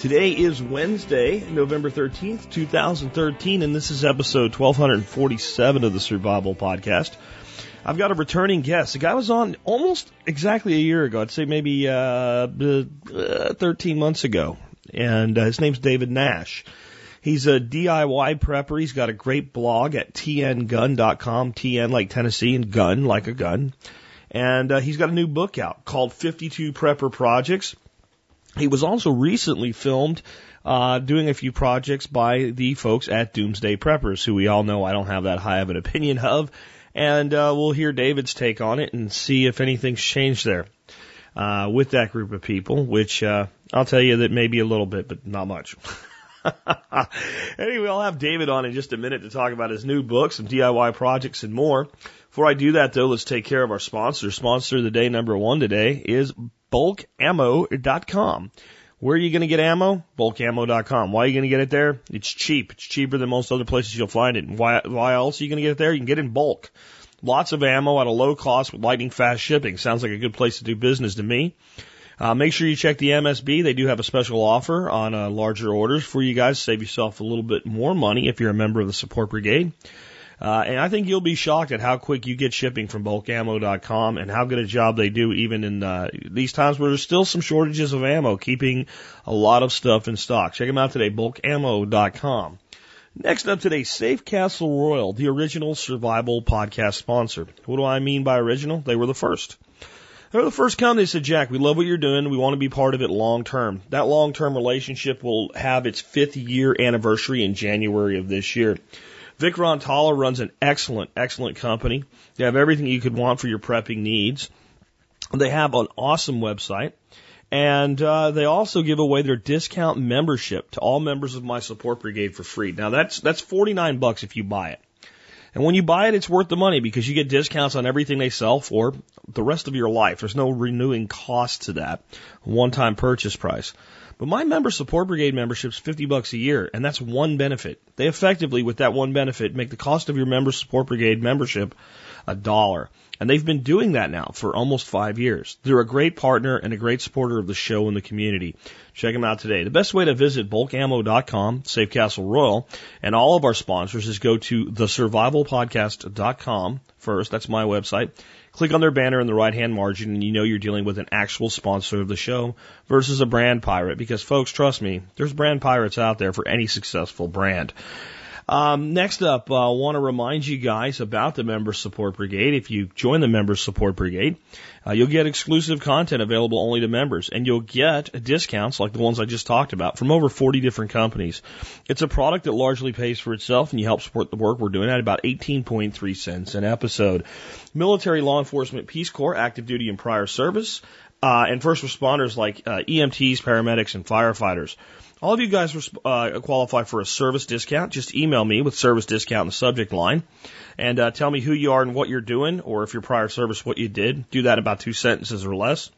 Today is Wednesday, November 13th, 2013, and this is episode 1247 of the Survival Podcast. I've got a returning guest. The guy was on almost exactly a year ago. I'd say maybe uh, uh, 13 months ago. And uh, his name's David Nash. He's a DIY prepper. He's got a great blog at tngun.com, TN like Tennessee and gun like a gun. And uh, he's got a new book out called 52 Prepper Projects. He was also recently filmed uh, doing a few projects by the folks at Doomsday Preppers, who we all know I don't have that high of an opinion of. And uh, we'll hear David's take on it and see if anything's changed there uh, with that group of people, which uh, I'll tell you that maybe a little bit, but not much. anyway, I'll have David on in just a minute to talk about his new book, some DIY projects, and more. Before I do that, though, let's take care of our sponsor. Sponsor of the day number one today is bulkammo.com. Where are you going to get ammo? Bulkammo.com. Why are you going to get it there? It's cheap. It's cheaper than most other places you'll find it. And why, why else are you going to get it there? You can get it in bulk. Lots of ammo at a low cost with lightning fast shipping. Sounds like a good place to do business to me. Uh, make sure you check the MSB. They do have a special offer on uh, larger orders for you guys. Save yourself a little bit more money if you're a member of the support brigade. Uh, and I think you'll be shocked at how quick you get shipping from bulkammo.com and how good a job they do even in uh, these times where there's still some shortages of ammo, keeping a lot of stuff in stock. Check them out today, bulkammo.com. Next up today, Safecastle Royal, the original survival podcast sponsor. What do I mean by original? They were the first. They were the first company that said, Jack, we love what you're doing. We want to be part of it long term. That long term relationship will have its fifth year anniversary in January of this year. Vic Rantala runs an excellent, excellent company. They have everything you could want for your prepping needs. They have an awesome website. And uh, they also give away their discount membership to all members of my support brigade for free. Now that's that's 49 bucks if you buy it. And when you buy it, it's worth the money because you get discounts on everything they sell for the rest of your life. There's no renewing cost to that one-time purchase price. But my member support brigade membership is 50 bucks a year, and that's one benefit. They effectively, with that one benefit, make the cost of your member support brigade membership a dollar. And they've been doing that now for almost five years. They're a great partner and a great supporter of the show and the community. Check them out today. The best way to visit bulkammo.com, Safecastle Royal, and all of our sponsors is go to thesurvivalpodcast.com first. That's my website. Click on their banner in the right hand margin and you know you're dealing with an actual sponsor of the show versus a brand pirate because folks, trust me, there's brand pirates out there for any successful brand. Um, next up, I uh, want to remind you guys about the Member Support Brigade. If you join the Member Support Brigade, uh, you'll get exclusive content available only to members, and you'll get discounts like the ones I just talked about from over 40 different companies. It's a product that largely pays for itself, and you help support the work we're doing at about 18.3 cents an episode. Military, law enforcement, Peace Corps, active duty, and prior service, uh, and first responders like uh, EMTs, paramedics, and firefighters. All of you guys uh, qualify for a service discount. Just email me with service discount in the subject line and uh, tell me who you are and what you're doing, or if your prior service, what you did. Do that in about two sentences or less.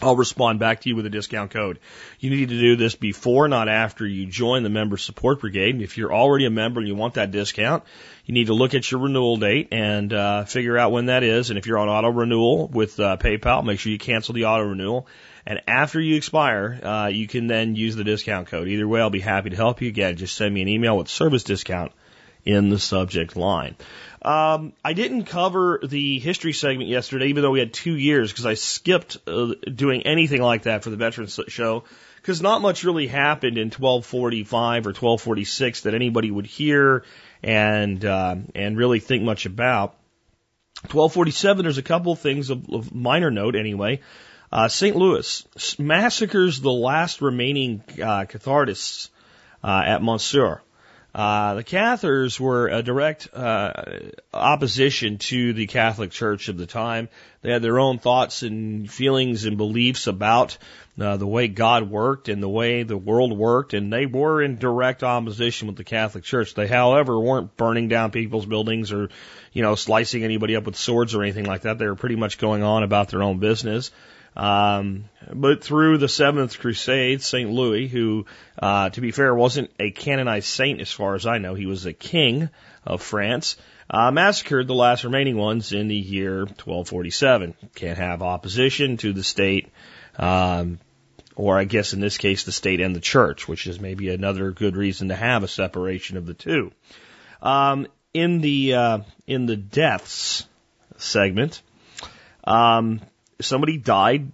I'll respond back to you with a discount code. You need to do this before, not after you join the member support brigade. If you're already a member and you want that discount, you need to look at your renewal date and uh, figure out when that is. And if you're on auto renewal with uh, PayPal, make sure you cancel the auto renewal and after you expire, uh, you can then use the discount code. Either way, I'll be happy to help you. Again, just send me an email with service discount in the subject line. Um, I didn't cover the history segment yesterday, even though we had two years, because I skipped uh, doing anything like that for the Veterans Show, because not much really happened in 1245 or 1246 that anybody would hear and uh, and really think much about. 1247, there's a couple things of, of minor note anyway. Uh, St. Louis massacres the last remaining uh, Catharists uh, at Montségur. Uh, the Cathars were a direct uh, opposition to the Catholic Church of the time. They had their own thoughts and feelings and beliefs about uh, the way God worked and the way the world worked, and they were in direct opposition with the Catholic Church. They, however, weren't burning down people's buildings or, you know, slicing anybody up with swords or anything like that. They were pretty much going on about their own business. Um, but through the Seventh Crusade, St. Louis, who, uh, to be fair, wasn't a canonized saint as far as I know, he was a king of France, uh, massacred the last remaining ones in the year 1247. Can't have opposition to the state, um, or I guess in this case, the state and the church, which is maybe another good reason to have a separation of the two. Um, in the uh, in the deaths segment, um, somebody died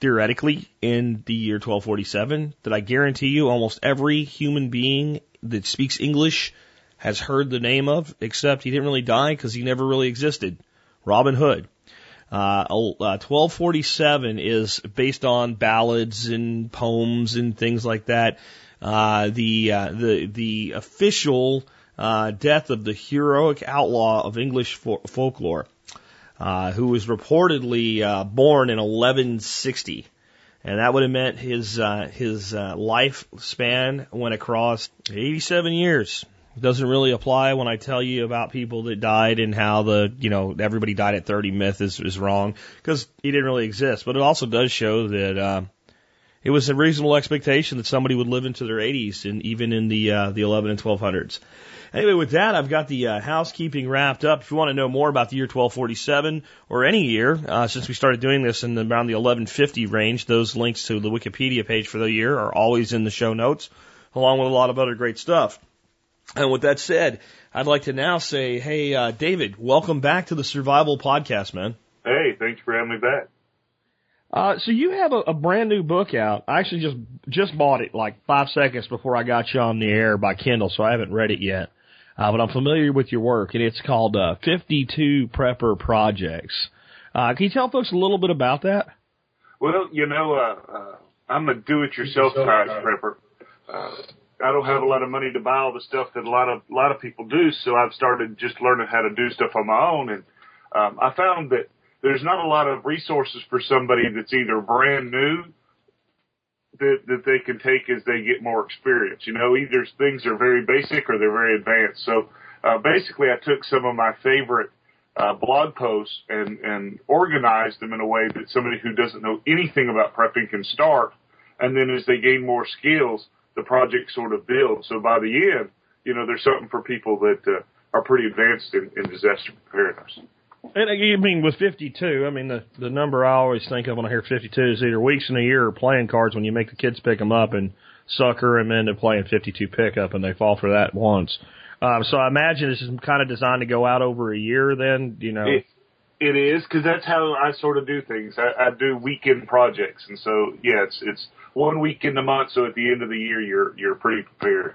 theoretically in the year 1247 that I guarantee you almost every human being that speaks English has heard the name of, except he didn't really die because he never really existed. Robin Hood. Uh, 1247 uh, is based on ballads and poems and things like that. Uh, the uh, the the official uh, death of the heroic outlaw of English fo- folklore uh, who was reportedly uh, born in 1160. And that would have meant his uh, his uh, lifespan went across 87 years. Doesn't really apply when I tell you about people that died and how the you know everybody died at 30 myth is is wrong because he didn't really exist. But it also does show that uh, it was a reasonable expectation that somebody would live into their 80s and even in the uh, the 11 and 1200s. Anyway, with that, I've got the uh, housekeeping wrapped up. If you want to know more about the year 1247 or any year, uh, since we started doing this in around the 1150 range, those links to the Wikipedia page for the year are always in the show notes, along with a lot of other great stuff. And with that said, I'd like to now say, hey, uh, David, welcome back to the Survival Podcast, man. Hey, thanks for having me back. Uh, so you have a, a brand new book out. I actually just just bought it like five seconds before I got you on the air by Kindle, so I haven't read it yet uh, but I'm familiar with your work, and it's called uh, 52 Prepper Projects. Uh, can you tell folks a little bit about that? Well, you know, uh, uh, I'm a do-it-yourself type prepper. Uh, I don't have a lot of money to buy all the stuff that a lot of a lot of people do, so I've started just learning how to do stuff on my own, and um, I found that there's not a lot of resources for somebody that's either brand new that that they can take as they get more experience. You know, either things are very basic or they're very advanced. So uh, basically, I took some of my favorite uh, blog posts and and organized them in a way that somebody who doesn't know anything about prepping can start, and then as they gain more skills, the project sort of builds. So by the end, you know, there's something for people that uh, are pretty advanced in, in disaster preparedness. And I mean, with 52, I mean, the, the number I always think of when I hear 52 is either weeks in a year or playing cards when you make the kids pick them up and sucker them into playing 52 pickup and they fall for that once. Um, so I imagine this is kind of designed to go out over a year then, you know. It, it is, cause that's how I sort of do things. I, I do weekend projects. And so, yeah, it's, it's one weekend a month. So at the end of the year, you're, you're pretty prepared.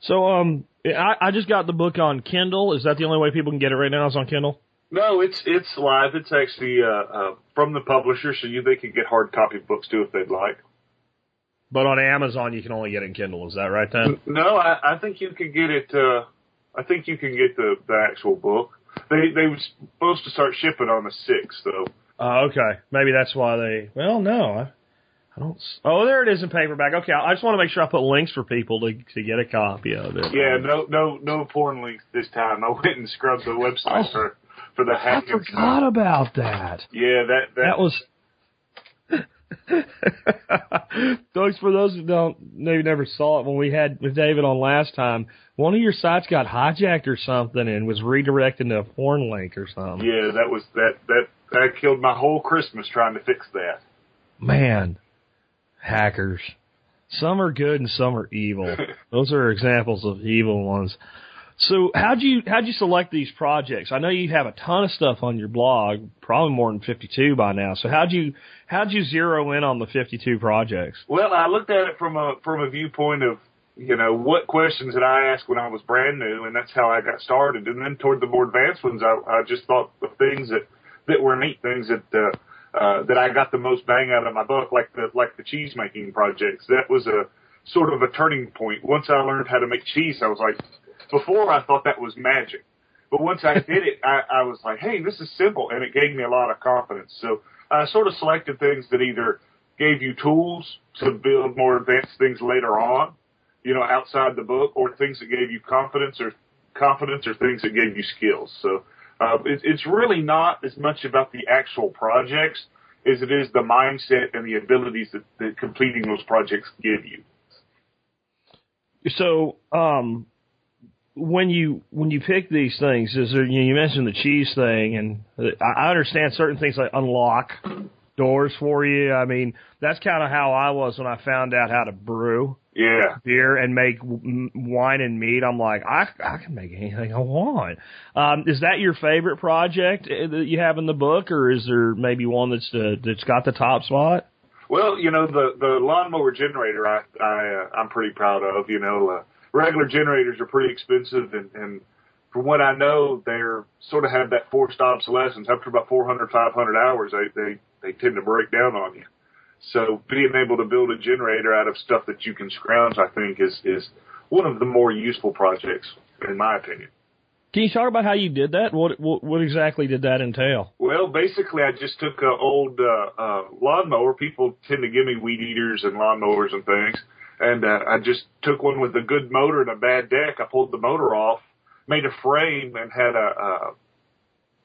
So, um, I, I just got the book on Kindle. Is that the only way people can get it right now? Is on Kindle? No, it's it's live. It's actually uh, uh, from the publisher, so you they can get hard copy books too if they'd like. But on Amazon, you can only get it in Kindle. Is that right then? No, I, I think you can get it. Uh, I think you can get the the actual book. They they were supposed to start shipping on the sixth, though. Oh, okay. Maybe that's why they. Well, no. I don't. Oh, there it is in paperback. Okay, I just want to make sure I put links for people to to get a copy of it. Yeah, no, no, no porn links this time. I went and scrubbed the website oh, for for the I forgot stuff. about that. Yeah, that that, that was. Folks, for those who don't maybe never saw it when we had with David on last time, one of your sites got hijacked or something and was redirected to a porn link or something. Yeah, that was that that that killed my whole Christmas trying to fix that. Man, hackers. Some are good and some are evil. Those are examples of evil ones. So how'd you how'd you select these projects? I know you have a ton of stuff on your blog, probably more than 52 by now. So how'd you how'd you zero in on the 52 projects? Well, I looked at it from a from a viewpoint of you know what questions did I ask when I was brand new, and that's how I got started. And then toward the more advanced ones, I, I just thought the things that that were neat, things that uh, uh, that I got the most bang out of my book, like the like the cheese making projects. That was a sort of a turning point. Once I learned how to make cheese, I was like, before I thought that was magic. But once I did it, I, I was like, hey, this is simple. And it gave me a lot of confidence. So I sort of selected things that either gave you tools to build more advanced things later on, you know, outside the book, or things that gave you confidence or confidence or things that gave you skills. So uh, it, it's really not as much about the actual projects as it is the mindset and the abilities that, that completing those projects give you. So, um, when you when you pick these things, is there you, know, you mentioned the cheese thing, and I understand certain things like unlock doors for you. I mean, that's kind of how I was when I found out how to brew Yeah. beer and make wine and meat. I'm like, I I can make anything I want. Um, is that your favorite project uh, that you have in the book, or is there maybe one that's uh, that's got the top spot? Well, you know, the, the lawnmower generator I, I, uh, I'm pretty proud of, you know, uh, regular generators are pretty expensive and, and from what I know, they're sort of have that forced obsolescence. After about 400, 500 hours, they, they, they tend to break down on you. So being able to build a generator out of stuff that you can scrounge, I think is, is one of the more useful projects, in my opinion. Can you talk about how you did that? What what, what exactly did that entail? Well, basically, I just took an old uh, uh, lawnmower. People tend to give me weed eaters and lawnmowers and things, and uh, I just took one with a good motor and a bad deck. I pulled the motor off, made a frame, and had a, a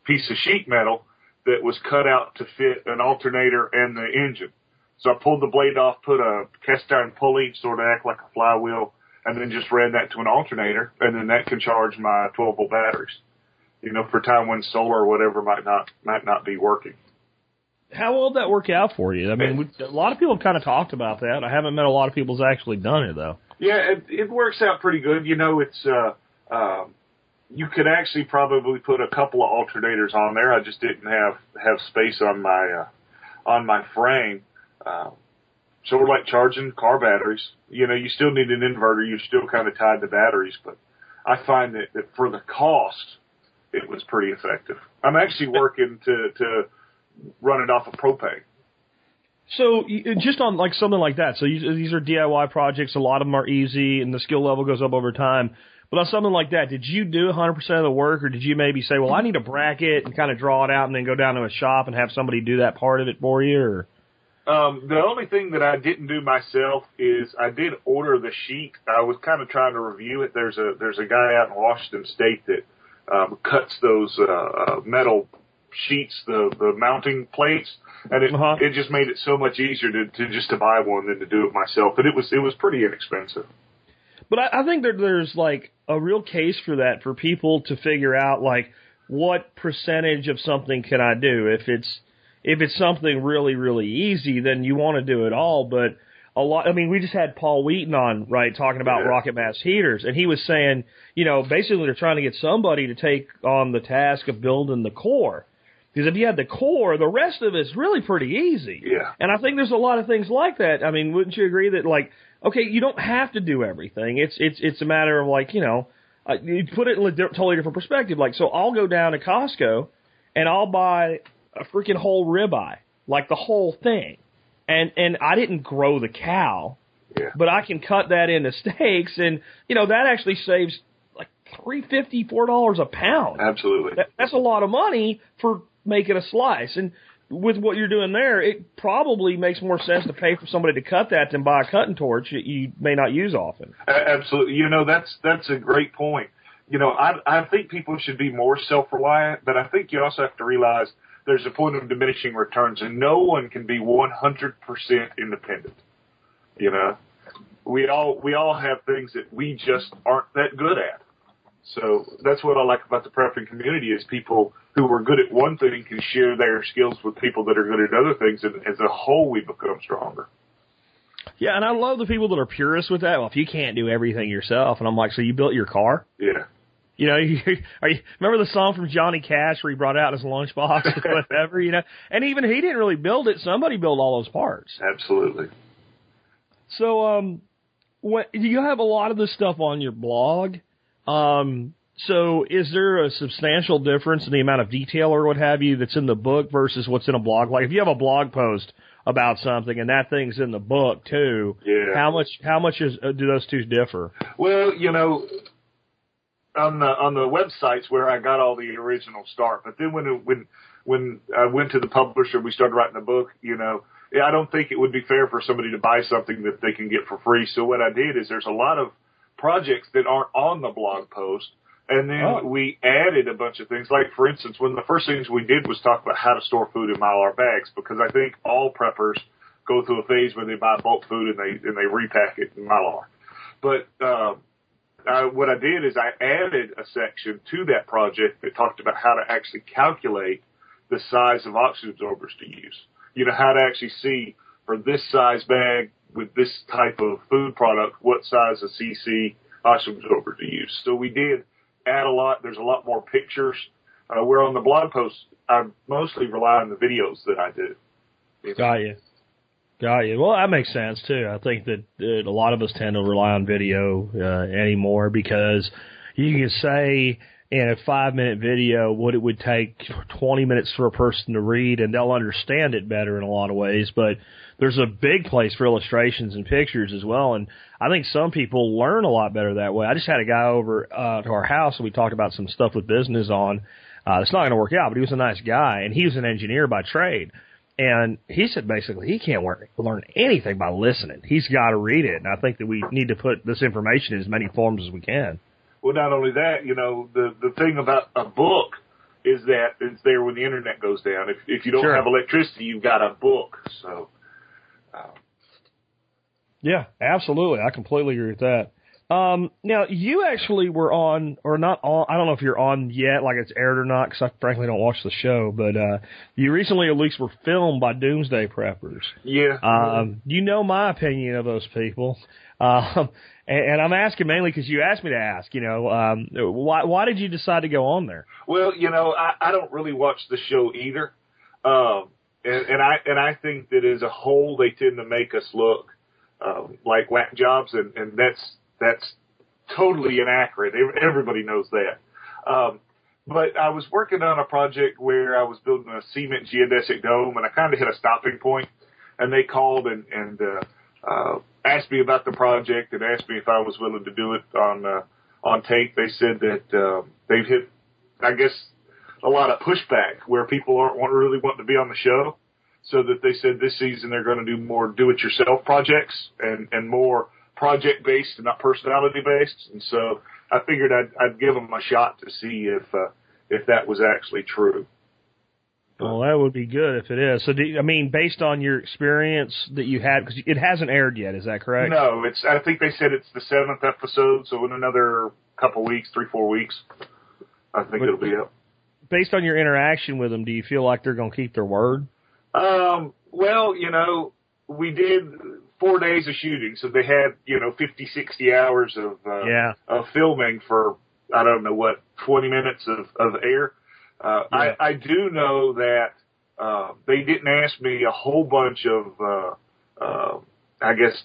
piece of sheet metal that was cut out to fit an alternator and the engine. So I pulled the blade off, put a cast iron pulley, sort of act like a flywheel, and then just ran that to an alternator, and then that can charge my 12 volt batteries. You know, for time when solar or whatever might not might not be working. How will that work out for you? I mean, we, a lot of people have kind of talked about that. I haven't met a lot of people who's actually done it though. Yeah, it, it works out pretty good. You know, it's uh, um, you could actually probably put a couple of alternators on there. I just didn't have have space on my uh, on my frame. Uh, sort of like charging car batteries. You know, you still need an inverter. You're still kind of tied to batteries, but I find that, that for the cost, it was pretty effective. I'm actually working to to run it off of propane. So just on like something like that. So these are DIY projects. A lot of them are easy, and the skill level goes up over time. But on something like that, did you do 100% of the work, or did you maybe say, "Well, I need a bracket and kind of draw it out, and then go down to a shop and have somebody do that part of it for you"? Or Um, the only thing that I didn't do myself is I did order the sheet. I was kind of trying to review it. There's a there's a guy out in Washington State that um, cuts those uh, uh, metal sheets, the the mounting plates, and it Uh-huh. it just made it so much easier to, to just to buy one than to do it myself. But it was it was pretty inexpensive. But I, I think that there's like a real case for that for people to figure out like what percentage of something can I do. If it's if it's something really really easy, then you want to do it all. But a lot, I mean, we just had Paul Wheaton on right talking about Yeah. rocket mass heaters, and he was saying, you know, basically they're trying to get somebody to take on the task of building the core. Because if you had the core, the rest of it's really pretty easy. Yeah. And I think there's a lot of things like that. I mean, wouldn't you agree that like, okay, you don't have to do everything. It's it's it's a matter of like, you know, uh, you put it in a di- totally different perspective. Like, so I'll go down to Costco and I'll buy a freaking whole ribeye, like the whole thing, and and I didn't grow the cow, Yeah. but I can cut that into steaks, and you know that actually saves like three fifty, four dollars a pound. Absolutely. That, that's a lot of money for making a slice. And with what you're doing there, it probably makes more sense to pay for somebody to cut that than buy a cutting torch that you may not use often. Absolutely. You know, that's that's a great point. You know, I I think people should be more self reliant, but I think you also have to realize there's a point of diminishing returns and no one can be one hundred percent independent. You know? We all we all have things that we just aren't that good at. So that's what I like about the prepping community is people who are good at one thing can share their skills with people that are good at other things and as a whole we become stronger. Yeah, and I love the people that are purists with that. Well, if you can't do everything yourself, and I'm like, so you built your car? Yeah. You know, you, are you remember the song from Johnny Cash where he brought out his lunchbox or whatever? You know, and even he didn't really build it. Somebody built all those parts. Absolutely. So, um, what you have a lot of this stuff on your blog. Um, so is there a substantial difference in the amount of detail or what have you that's in the book versus what's in a blog? Like if you have a blog post about something, and that thing's in the book too. Yeah. How much? How much is uh, do those two differ? Well, you know, on the on the websites where I got all the original start, but then when it, when when I went to the publisher, we started writing the book. You know, I don't think it would be fair for somebody to buy something that they can get for free. So what I did is there's a lot of projects that aren't on the blog post. And then Oh. we added a bunch of things. Like, for instance, one of the first things we did was talk about how to store food in Mylar bags because I think all preppers go through a phase where they buy bulk food and they, and they repack it in Mylar. But, um, uh, what I did is I added a section to that project that talked about how to actually calculate the size of oxygen absorbers to use. You know, how to actually see for this size bag with this type of food product, what size of CC oxygen absorber to use. So we did add a lot. There's a lot more pictures. Uh, where on the blog post, I mostly rely on the videos that I do. Got you. Got you. Well, that makes sense too. I think that uh, a lot of us tend to rely on video uh, anymore because you can say in a five minute video what it would take 20 minutes for a person to read and they'll understand it better in a lot of ways. But there's a big place for illustrations and pictures as well. And I think some people learn a lot better that way. I just had a guy over uh, to our house and we talked about some stuff with business on. Uh, it's not going to work out, but he was a nice guy and he was an engineer by trade. And he said basically he can't learn, learn anything by listening. He's got to read it. And I think that we need to put this information in as many forms as we can. Well, not only that, you know, the the thing about a book is that it's there when the internet goes down. If if you don't Sure. have electricity, you've got a book. So, um, Yeah, absolutely. I completely agree with that. Um, now you actually were on, or not on, I don't know if you're on yet, like it's aired or not, because I frankly don't watch the show, but, uh, you recently at least were filmed by Doomsday Preppers. yeah. Um, you know my opinion of those people. Um, and, and I'm asking mainly because you asked me to ask, you know, um, why, why did you decide to go on there? Well, you know, I, I don't really watch the show either. Um, and, and I and I think that as a whole, they tend to make us look um, like whack jobs, and, and that's that's totally inaccurate. Everybody knows that. Um, but I was working on a project where I was building a cement geodesic dome, and I kind of hit a stopping point. And they called and and uh, uh, asked me about the project and asked me if I was willing to do it on uh, on tape. They said that uh, they've hit, I guess, a lot of pushback where people aren't want, really wanting to be on the show. So that they said this season they're going to do more do-it-yourself projects and and more project-based and not personality-based. And so I figured I'd, I'd give them a shot to see if uh, if that was actually true. Well, that would be good if it is. So, do you, I mean, based on your experience that you had, because it hasn't aired yet, is that correct? No, it's. I think they said it's the seventh episode, so in another couple weeks, three four weeks, I think But- it'll be up. Based on your interaction with them, do you feel like they're going to keep their word? Um, well, you know, we did four days of shooting, so they had, you know, 50, 60 hours of, uh, Yeah. of filming for, I don't know what, 20 minutes of, of air. Uh, Yeah. I, I do know that, uh, they didn't ask me a whole bunch of, uh, uh, I guess,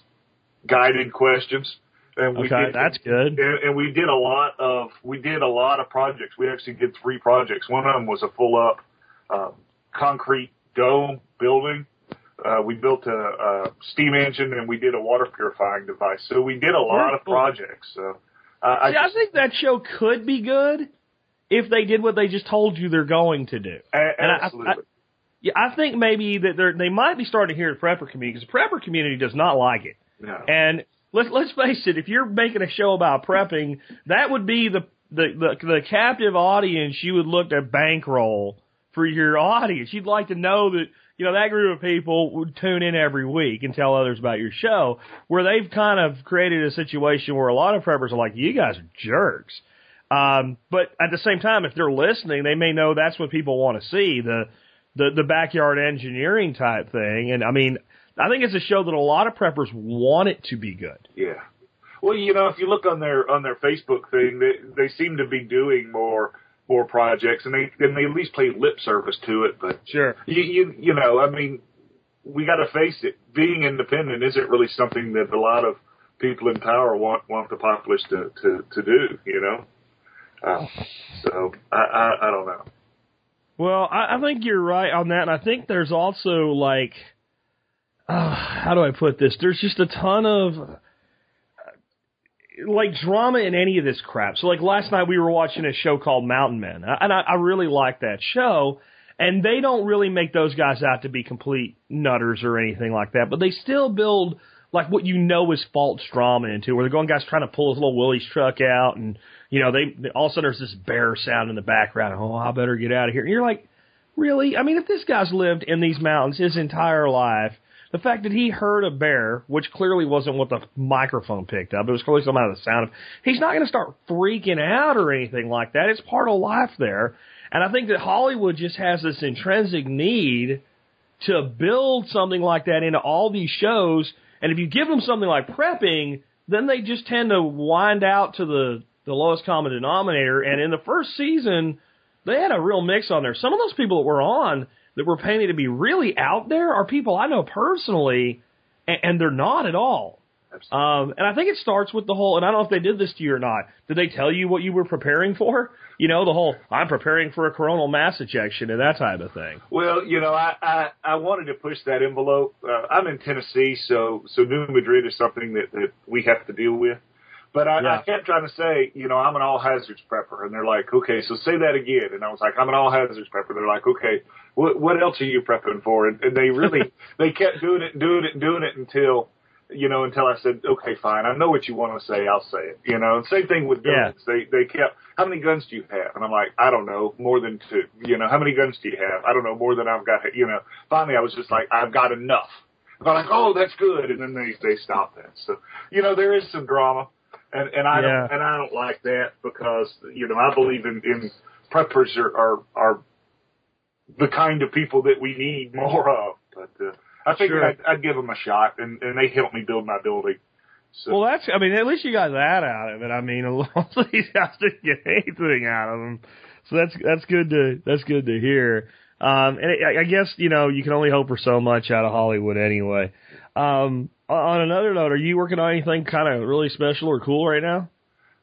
guided questions. And we Okay, did, that's good. and, and we did a lot of we did a lot of projects. We actually did three projects. One of them was a full up um, concrete dome building. Uh, we built a, a steam engine and we did a water purifying device. So we did a lot of projects. So uh, I, See, I just, think that show could be good if they did what they just told you they're going to do. a- and I- absolutely. Yeah, I think maybe that they're, they might be starting to hear the prepper community because the prepper community does not like it. no. And let's let's face it, if you're making a show about prepping, that would be the the the, the captive audience you would look to bankroll for your audience. You'd like to know that you know that group of people would tune in every week and tell others about your show. Where they've kind of created a situation where a lot of preppers are like, "You guys are jerks." Um, but at the same time, if they're listening, they may know that's what people want to see the the the backyard engineering type thing. And I mean, I think it's a show that a lot of preppers want it to be good. Yeah. Well, you know, if you look on their on their Facebook thing, they they seem to be doing more more projects, and they and they at least play lip service to it. But Sure. you you you know, I mean, we got to face it. Being independent isn't really something that a lot of people in power want want the populace to to to do. You know. Uh, so I, I I don't know. Well, I, I think you're right on that, and I think there's also like uh, how do I put this? There's just a ton of like drama in any of this crap. So like last night we were watching a show called Mountain Men, and I, I really like that show. And they don't really make those guys out to be complete nutters or anything like that, but they still build like what you know is false drama into, where they're going guys trying to pull his little Willys truck out, and you know they all of a sudden there's this bear sound in the background. Oh, I better get out of here. And you're like, really? I mean, if this guy's lived in these mountains his entire life, the fact that he heard a bear, which clearly wasn't what the microphone picked up, it was clearly some out of the sound of, he's not going to start freaking out or anything like that. It's part of life there. And I think that Hollywood just has this intrinsic need to build something like that into all these shows. And if you give them something like prepping, then they just tend to wind out to the, the lowest common denominator. And in the first season, they had a real mix on there. Some of those people that were on that were painted to be really out there are people I know personally, and, and they're not at all. Um, and I think it starts with the whole, and I don't know if they did this to you or not. Did they tell you what you were preparing for? You know, the whole, I'm preparing for a coronal mass ejection and that type of thing. Well, you know, I, I, I wanted to push that envelope. Uh, I'm in Tennessee, so, so New Madrid is something that, that we have to deal with. But I, yeah. I kept trying to say, you know, I'm an all hazards prepper. And they're like, okay, so say that again. And I was like, I'm an all hazards prepper. They're like, okay, what, what else are you prepping for? And, and they really, they kept doing it doing it doing it until, you know, until I said, okay, fine. I know what you want to say. I'll say it. You know, and same thing with guns. Yeah. They, they kept, how many guns do you have? And I'm like, I don't know, more than two. You know, how many guns do you have? I don't know, more than I've got. You know, finally I was just like, I've got enough. They're like, oh, that's good. And then they, they stop that. So, you know, there is some drama and and I yeah. don't and I don't like that because you know I believe in in preppers are are, are the kind of people that we need more of. But uh, I figured sure. I'd, I'd give them a shot, and and they helped me build my building. So. Well, that's, I mean, at least you got that out of it. I mean, a lot of these guys didn't get anything out of them. So that's, that's good to, that's good to hear. Um, and I, I guess, you know, you can only hope for so much out of Hollywood anyway. Um, on another note, are you working on anything kind of really special or cool right now?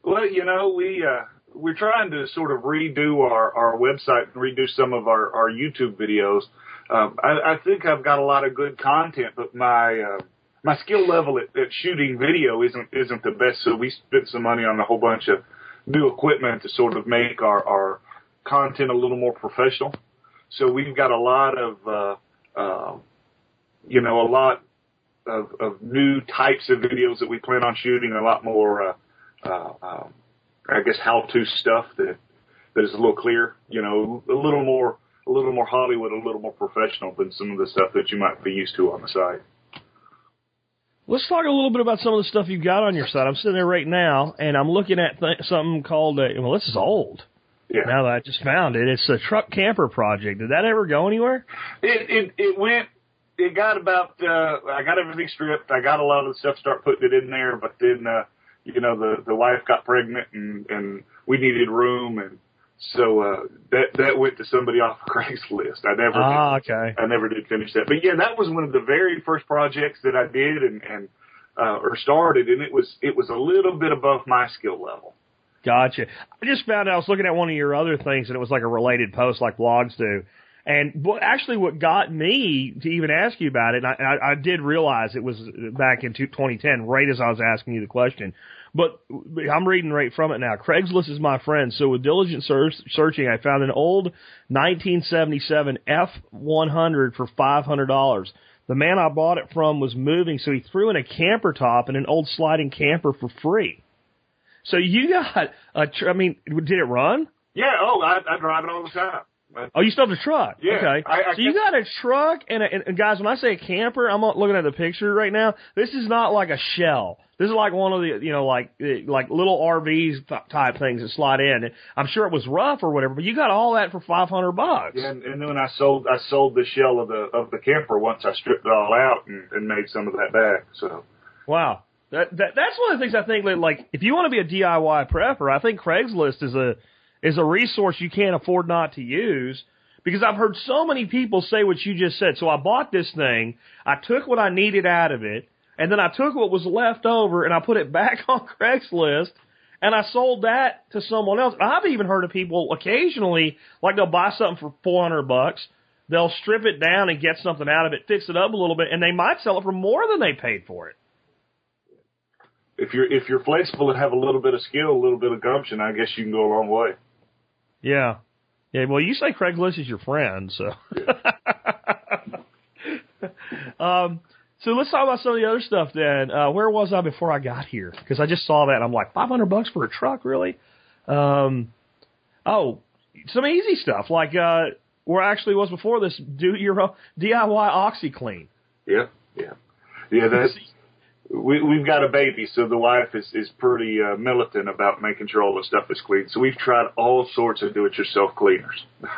Well, you know, we uh, we're trying to sort of redo our our website and redo some of our our YouTube videos. Um, I, I think I've got a lot of good content, but my uh, my skill level at, at shooting video isn't isn't the best. So we spent some money on a whole bunch of new equipment to sort of make our our content a little more professional. So we've got a lot of uh, uh, you know a lot of, of new types of videos that we plan on shooting, a lot more, uh, uh, um, I guess, how-to stuff that that is a little clear, you know, a little more, a little more Hollywood, a little more professional than some of the stuff that you might be used to on the site. Let's talk a little bit about some of the stuff you've got on your site. I'm sitting there right now, and I'm looking at th- something called, uh, well, this is old. Yeah. Now that I just found it, it's a truck camper project. Did that ever go anywhere? It it, it went it got about uh I got everything stripped. I got a lot of the stuff, start putting it in there, but then uh you know the the wife got pregnant and and we needed room and so uh that that went to somebody off of Craigslist. I never ah, did, okay. I never did finish that. But yeah, that was one of the very first projects that I did and and uh or started and it was it was a little bit above my skill level. Gotcha. I just found out I was looking at one of your other things and it was like a related post like blogs do. And what, actually, what got me to even ask you about it, and I, I, did realize it was back in 2010, right as I was asking you the question. But I'm reading right from it now. Craigslist is my friend. So with diligent search, searching, I found an old 1977 F100 for $500. The man I bought it from was moving, so he threw in a camper top and an old sliding camper for free. So you got a, tr- I mean, did it run? Yeah. Oh, I, I drive it all the time. Oh, you still have a truck? Yeah. Okay. I, I so you got a truck and, a, and guys, when I say a camper, I'm looking at the picture right now. This is not like a shell. This is like one of the, you know, like eh, like little RVs type things that slide in. I'm sure it was rough or whatever, but you got all that for 500 bucks. Yeah, and, and then I sold I sold the shell of the of the camper once I stripped it all out and, and made some of that back. So. Wow. That, that that's one of the things I think that like if you want to be a DIY prepper, I think Craigslist is a is a resource you can't afford not to use because I've heard so many people say what you just said. So I bought this thing, I took what I needed out of it, and then I took what was left over and I put it back on Craigslist and I sold that to someone else. I've even heard of people occasionally, like they'll buy something for 400 bucks, they'll strip it down and get something out of it, fix it up a little bit, and they might sell it for more than they paid for it. If you're if you're flexible and have a little bit of skill, a little bit of gumption, I guess you can go a long way. Yeah. Yeah, well, you say Craigslist is your friend, so. um, so let's talk about some of the other stuff then. Uh, where was I before I got here? Because I just saw that and I'm like, 500 bucks for a truck, really? Um, oh, some easy stuff like, uh, where I actually was before this, do your own DIY OxiClean. Yeah, yeah, yeah. That's we we've got a baby, so the wife is is pretty uh, militant about making sure all the stuff is clean. So we've tried all sorts of do-it-yourself cleaners.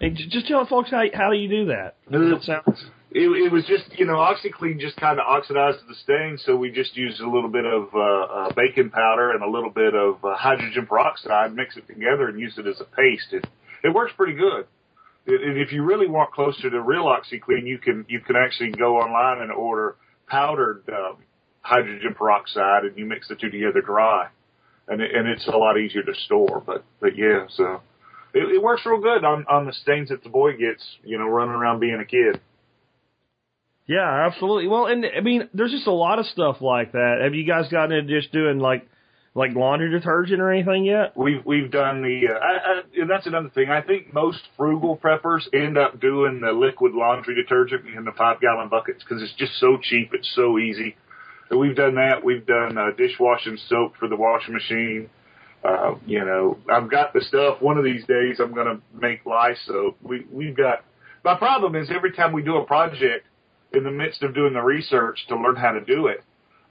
And just tell folks how how do you do that? It sounds It, it was just, you know, OxiClean just kind of oxidized the stain, so we just used a little bit of uh, uh, baking powder and a little bit of uh, hydrogen peroxide, mix it together, and use it as a paste. It it works pretty good. It, and if you really want closer to real OxiClean, you can you can actually go online and order powdered um, hydrogen peroxide, and you mix the two together dry, and it, and it's a lot easier to store. But but yeah, so. It, it works real good on on the stains that the boy gets, you know, running around being a kid. Yeah, absolutely. Well, and I mean, there's just a lot of stuff like that. Have you guys gotten into just doing like like laundry detergent or anything yet? We've we've done the uh, I, I, and that's another thing. I think most frugal preppers end up doing the liquid laundry detergent in the five gallon buckets because it's just so cheap. It's so easy. So we've done that. We've done uh, dishwashing soap for the washing machine. Uh, you know, I've got the stuff. One of these days, I'm going to make lye soap. We we've got. My problem is every time we do a project, in the midst of doing the research to learn how to do it,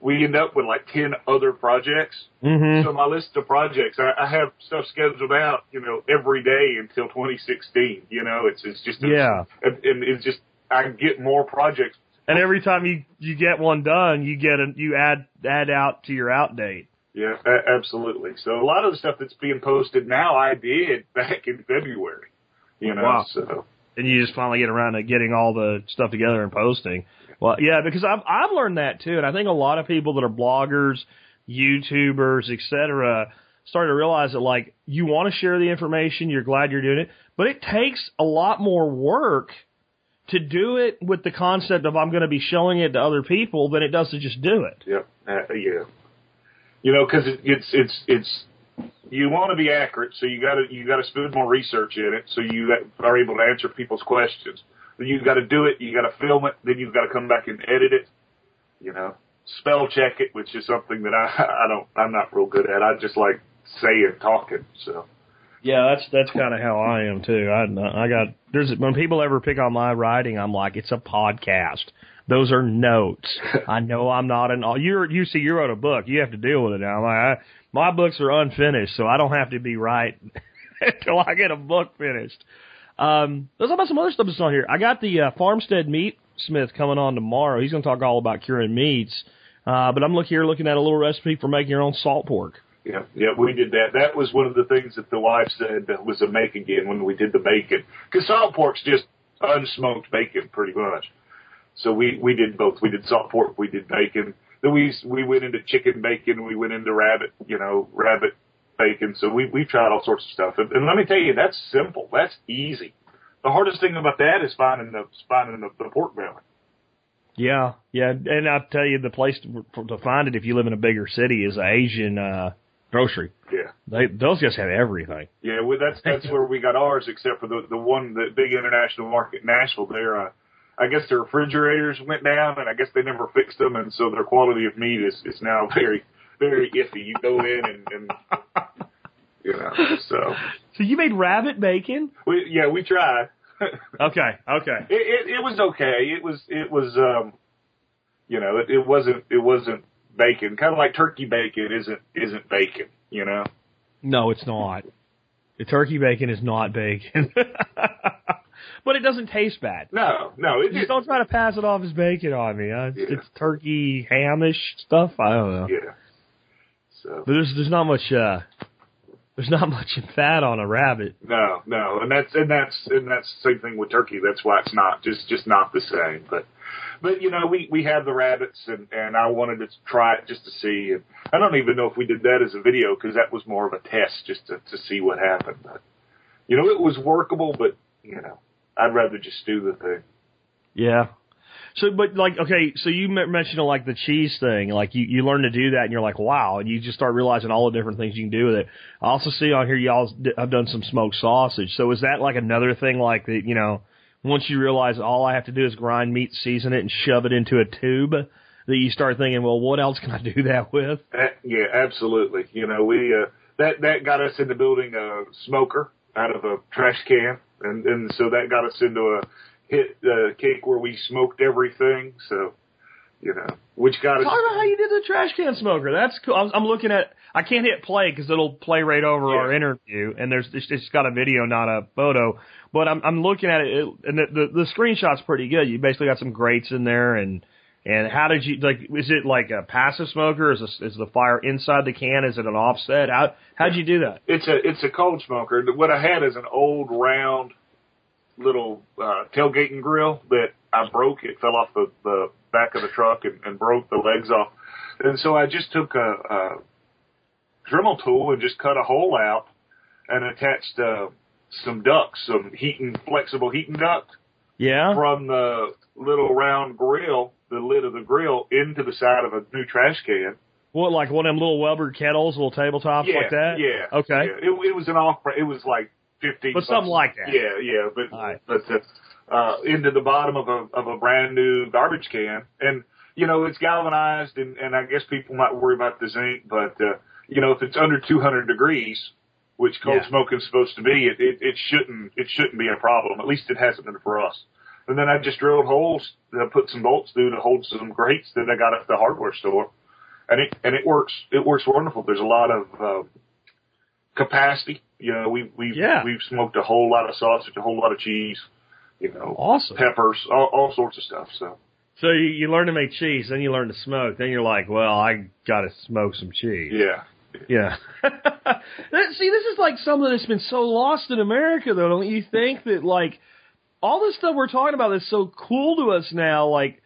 we end up with like ten other projects. Mm-hmm. So my list of projects, I, I have stuff scheduled out, you know, every day until 2016. You know, it's it's just a, Yeah. and, and it's just I get more projects. And every time you you get one done, you get a you add add out to your out date. Yeah, a- absolutely. So a lot of the stuff that's being posted now, I did back in February. You know, Wow. so and you just finally get around to getting all the stuff together and posting. Well, yeah, because I've I've learned that too, and I think a lot of people that are bloggers, YouTubers, etc., start to realize that like you want to share the information, you're glad you're doing it, but it takes a lot more work to do it with the concept of I'm going to be showing it to other people than it does to just do it. Yep. Uh, yeah. You know, because it, it's it's it's you want to be accurate, so you got to you got to spend more research in it, so you are able to answer people's questions. Then you've got to do it. You got to film it. Then you've got to come back and edit it. You know, spell check it, which is something that I I don't I'm not real good at. I just like saying talking. So Yeah, that's that's kind of how I am too. I I got there's when people ever pick on my writing, I'm like it's a podcast. Those are notes. I know I'm not an all you you see you wrote a book. You have to deal with it now. I'm like I, my books are unfinished, so I don't have to be right until I get a book finished. Um, let's talk about some other stuff that's on here. I got the uh, Farmstead Meat Smith coming on tomorrow. He's going to talk all about curing meats. Uh, but I'm look here looking at a little recipe for making your own salt pork. yeah, yeah, we did that. That was one of the things that the wife said that was a make again when we did the bacon. Because salt pork's just unsmoked bacon, pretty much. So we we did both. We did salt pork. We did bacon. Then we we went into chicken bacon. We went into rabbit, you know, rabbit bacon. So we we tried all sorts of stuff. And, and let me tell you, that's simple. That's easy. The hardest thing about that is finding the finding the, the pork belly. Yeah, yeah, and I'll tell you the place to, to find it if you live in a bigger city is a Asian uh, grocery. Yeah. They those guys have everything. Yeah, well, that's that's where we got ours, except for the the one the big international market in Nashville. There, uh, I guess the refrigerators went down, and I guess they never fixed them, and so their quality of meat is is now very very iffy. You go in and, and you know, so So you made rabbit bacon? we yeah we tried. Okay, okay. It, it it was okay. It was it was um, you know, it, it wasn't it wasn't bacon. Kind of like turkey bacon isn't isn't bacon. You know. No, it's not. The turkey bacon is not bacon. but it doesn't taste bad. No, no, it Just don't try to pass it off as bacon on me. Uh, it's, Yeah. it's turkey hamish stuff. I don't know. yeah. So But there's there's not much uh there's not much fat on a rabbit. No, no, and that's and that's and that's the same thing with turkey. That's why it's not just just not the same. But but you know we we have the rabbits and and I wanted to try it just to see. And I don't even know if we did that as a video because that was more of a test just to to see what happened. But you know it was workable, but you know I'd rather just stew the thing. Yeah. So, but like, okay, so you mentioned like the cheese thing, like you, you learn to do that and you're like, wow, and you just start realizing all the different things you can do with it. I also see on here y'all have done some smoked sausage. So is that like another thing like that, you know, once you realize all I have to do is grind meat, season it, and shove it into a tube, that you start thinking, well, what else can I do that with? Uh, yeah, absolutely. You know, we, uh, that, that got us into building a smoker out of a trash can. And, and so that got us into a, hit uh, cake where we smoked everything. So, you know, which got us. Talk about how you did the trash can smoker. That's cool. I'm, I'm looking at. I can't hit play because it'll play right over Yeah. our interview, and there's it's, it's got a video, not a photo. But I'm I'm looking at it, it and the, the the screenshot's pretty good. You basically got some grates in there, and and how did you like? Is it like a passive smoker? Is this, is the fire inside the can? Is it an offset? How how'd you do that? It's a it's a cold smoker. What I had is an old round little uh, tailgating grill that I broke. It fell off the, the back of the truck and, and broke the legs off. And so I just took a, a Dremel tool and just cut a hole out and attached uh, some ducts, some heating flexible heating duct Yeah. from the little round grill, the lid of the grill, into the side of a new trash can. What like one of them little Weber kettles, little tabletops yeah, like that? Yeah. Okay. Yeah. It, it was an off. It was like fifteen. But something like that. Yeah, yeah. But right. but uh, uh, into the bottom of a of a brand new garbage can, and you know it's galvanized, and and I guess people might worry about the zinc, but uh, you know if it's under two hundred degrees, which cold Yeah. smoking is supposed to be, it, it it shouldn't it shouldn't be a problem. At least it hasn't been for us. And then I just drilled holes, I put some bolts through to hold some grates that I got at the hardware store and it and it works it works wonderful. There's a lot of uh, capacity. You know, we we've Yeah. we've smoked a whole lot of sausage, a whole lot of cheese, you know, Awesome. peppers, all, all sorts of stuff. So So you, you learn to make cheese, then you learn to smoke, then you're like, well, I gotta smoke some cheese. yeah, Yeah. See, this is like something that's been so lost in America, though. Don't you think that like all this stuff we're talking about is so cool to us now? Like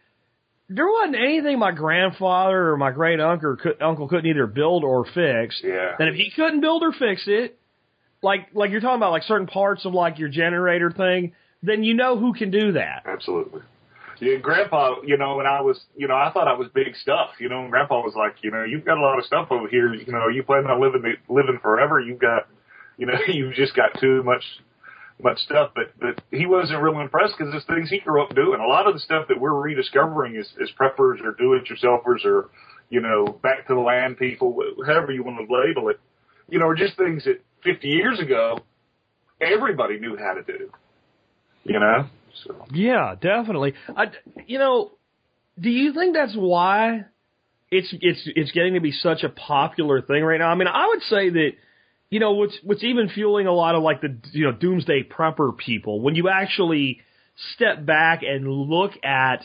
there wasn't anything my grandfather or my great uncle could, uncle couldn't either build or fix. yeah, And if he couldn't build or fix it, like like you're talking about like certain parts of like your generator thing, then you know who can do that. absolutely. Yeah, Grandpa, you know, when I was, you know, I thought I was big stuff, you know, and Grandpa was like, you know, you've got a lot of stuff over here, you know, you plan on living living forever, you've got, you know, you've just got too much much stuff, but but he wasn't real impressed because it's things he grew up doing. A lot of the stuff that we're rediscovering is, is preppers or do-it-yourselfers or you know back to the land people, however you want to label it. You know, are just things that 50 years ago everybody knew how to do. It. You know, so Yeah, definitely. I, you know, do you think that's why it's it's it's getting to be such a popular thing right now? I mean, I would say that you know what's what's even fueling a lot of like the you know doomsday prepper people when you actually step back and look at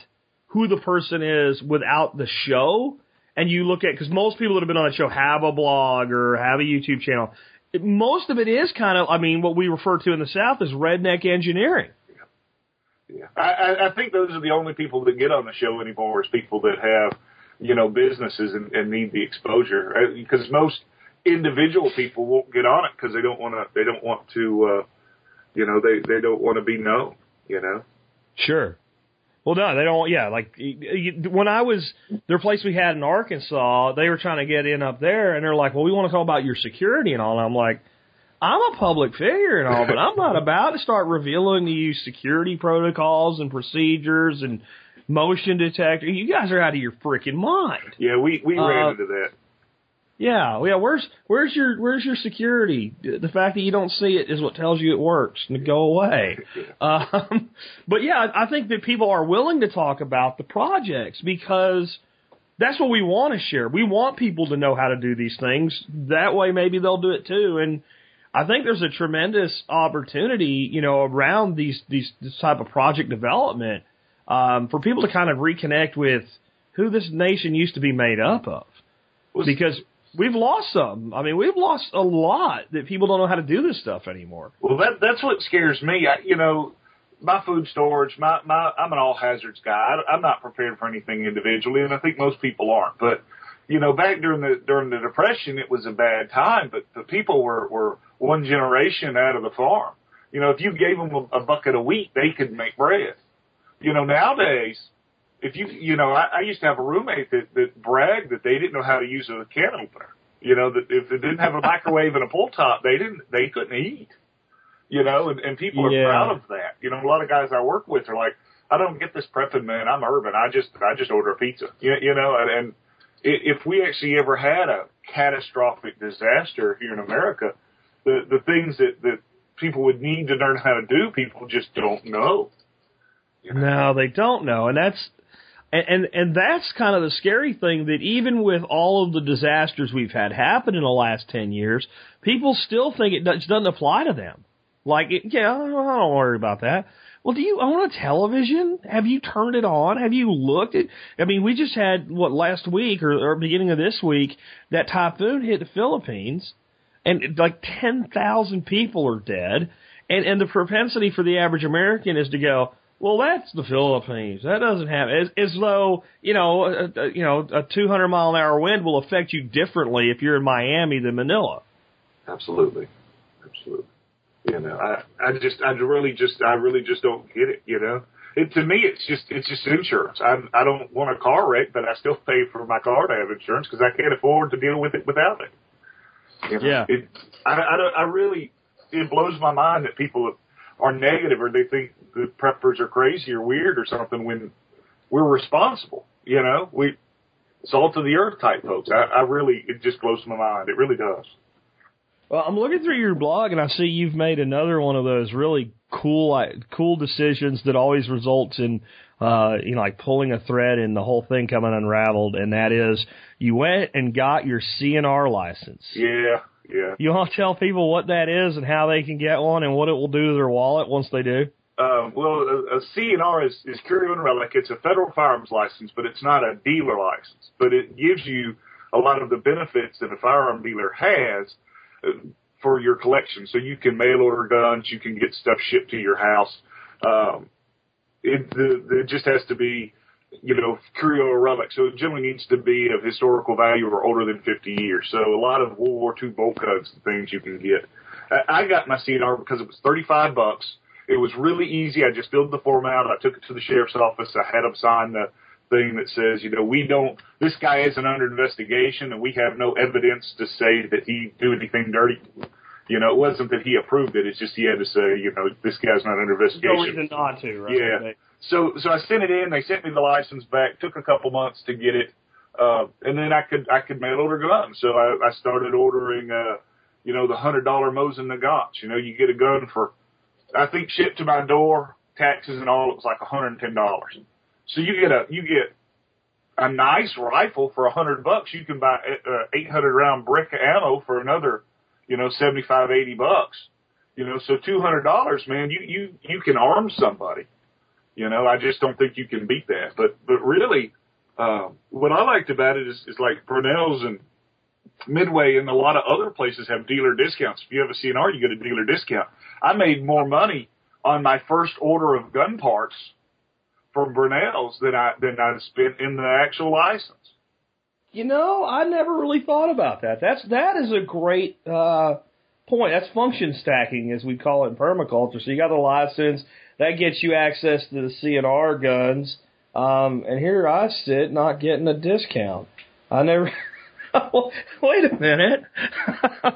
who the person is without the show and you look at because most people that have been on the show have a blog or have a YouTube channel. It- Most of it is kind of, I mean, what we refer to in the South as redneck engineering. Yeah, I, I, I think those are the only people that get on the show anymore is people that have, you know, businesses and, and need the exposure. Because most individual people won't get on it because they don't want to. They don't want to. Uh, you know, they they don't want to be known. You know. Sure. Well, no, they don't. Yeah, like when I was their place we had in Arkansas, they were trying to get in up there, and they're like, "Well, we want to talk about your security and all." And I'm like, "I'm a public figure and all, but I'm not about to start revealing to you security protocols and procedures and motion detector. You guys are out of your freaking mind." Yeah, we we Uh, ran into that. Yeah, yeah. Where's where's your where's your security? The fact that you don't see it is what tells you it works. And go away. Um, but yeah, I think that people are willing to talk about the projects because that's what we want to share. We want people to know how to do these things. That way, maybe they'll do it too. And I think there's a tremendous opportunity, you know, around these these this type of project development um, for people to kind of reconnect with who this nation used to be made up of Was- because we've lost some. I mean, we've lost a lot that people don't know how to do this stuff anymore. Well, that that's what scares me. I, you know, my food storage, my my I'm an all hazards guy. I, I'm not prepared for anything individually, and I think most people aren't. But you know, back during the during the depression, it was a bad time. But the people were were one generation out of the farm. You know, if you gave them a, a bucket a week, they could make bread. You know, nowadays, if you, you know, I, I used to have a roommate that, that bragged that they didn't know how to use a can opener. You know, that if it didn't have a microwave and a pull top, they didn't, they couldn't eat. You know, and, and people are Yeah. proud of that. You know, a lot of guys I work with are like, I don't get this prepping, man. I'm urban. I just, I just order a pizza. You, you know, and, and if we actually ever had a catastrophic disaster here in America, the the things that that people would need to learn how to do, people just don't know. No, they don't know, and that's and, and and that's kind of the scary thing that even with all of the disasters we've had happen in the last ten years, people still think it does- doesn't apply to them. Like, it, yeah, I don't I don't worry about that. Well, do you own a television? Have you turned it on? Have you looked at? I mean, we just had what last week or, or beginning of this week that typhoon hit the Philippines, and like ten thousand people are dead, and and the propensity for the average American is to go, well, that's the Philippines. That doesn't have as, as though you know, a, a, you know, a 200 mile an hour wind will affect you differently if you're in Miami than Manila. Absolutely, absolutely. You know, I I just I really just I really just don't get it. You know, it to me it's just it's just insurance. I I don't want a car wreck, but I still pay for my car to have insurance because I can't afford to deal with it without it. You know, Yeah. It I I, don't, I really it blows my mind that people are negative or they think the preppers are crazy or weird or something when we're responsible. You know, we salt of the earth type folks. I, I really it just blows my mind. It really does. Well, I'm looking through your blog and I see you've made another one of those really cool, cool decisions that always results in, uh, you know, like pulling a thread and the whole thing coming unraveled. And that is you went and got your CNR license. Yeah, yeah. You want to tell people what that is and how they can get one and what it will do to their wallet once they do? Um, well, a, a CNR is, is Curio and Relic. It's a federal firearms license, but it's not a dealer license. But it gives you a lot of the benefits that a firearm dealer has uh, for your collection. So you can mail order guns, you can get stuff shipped to your house. Um, it, the, it just has to be, you know, Curio Relic. So it generally needs to be of historical value or older than 50 years. So a lot of World War II bolt guns and things you can get. I, I got my CNR because it was 35 bucks. It was really easy. I just filled the form out. I took it to the sheriff's office. I had them sign the thing that says, you know, we don't, this guy isn't under investigation and we have no evidence to say that he do anything dirty. You know, it wasn't that he approved it. It's just he had to say, you know, this guy's not under investigation. No reason not to, right? Yeah. So so I sent it in. They sent me the license back. Took a couple months to get it, uh, and then I could I could mail order guns. So I, I started ordering, uh, you know, the hundred dollar Mosin Nagants. You know, you get a gun for, I think shipped to my door, taxes and all, it was like a hundred and ten dollars. So you get a you get a nice rifle for a hundred bucks. You can buy uh, eight hundred round brick ammo for another, you know, seventy five eighty bucks. You know, so two hundred dollars, man. You you you can arm somebody. You know, I just don't think you can beat that. But but really, um, what I liked about it is, is like Brownells and Midway and a lot of other places have dealer discounts. If you have a CNR, you get a dealer discount. I made more money on my first order of gun parts from Brownells than I than I spent in the actual license. You know, I never really thought about that. That's that is a great uh, point. That's function stacking, as we call it in permaculture. So you got the license that gets you access to the CNR guns, um, and here I sit not getting a discount. I never. Wait a minute.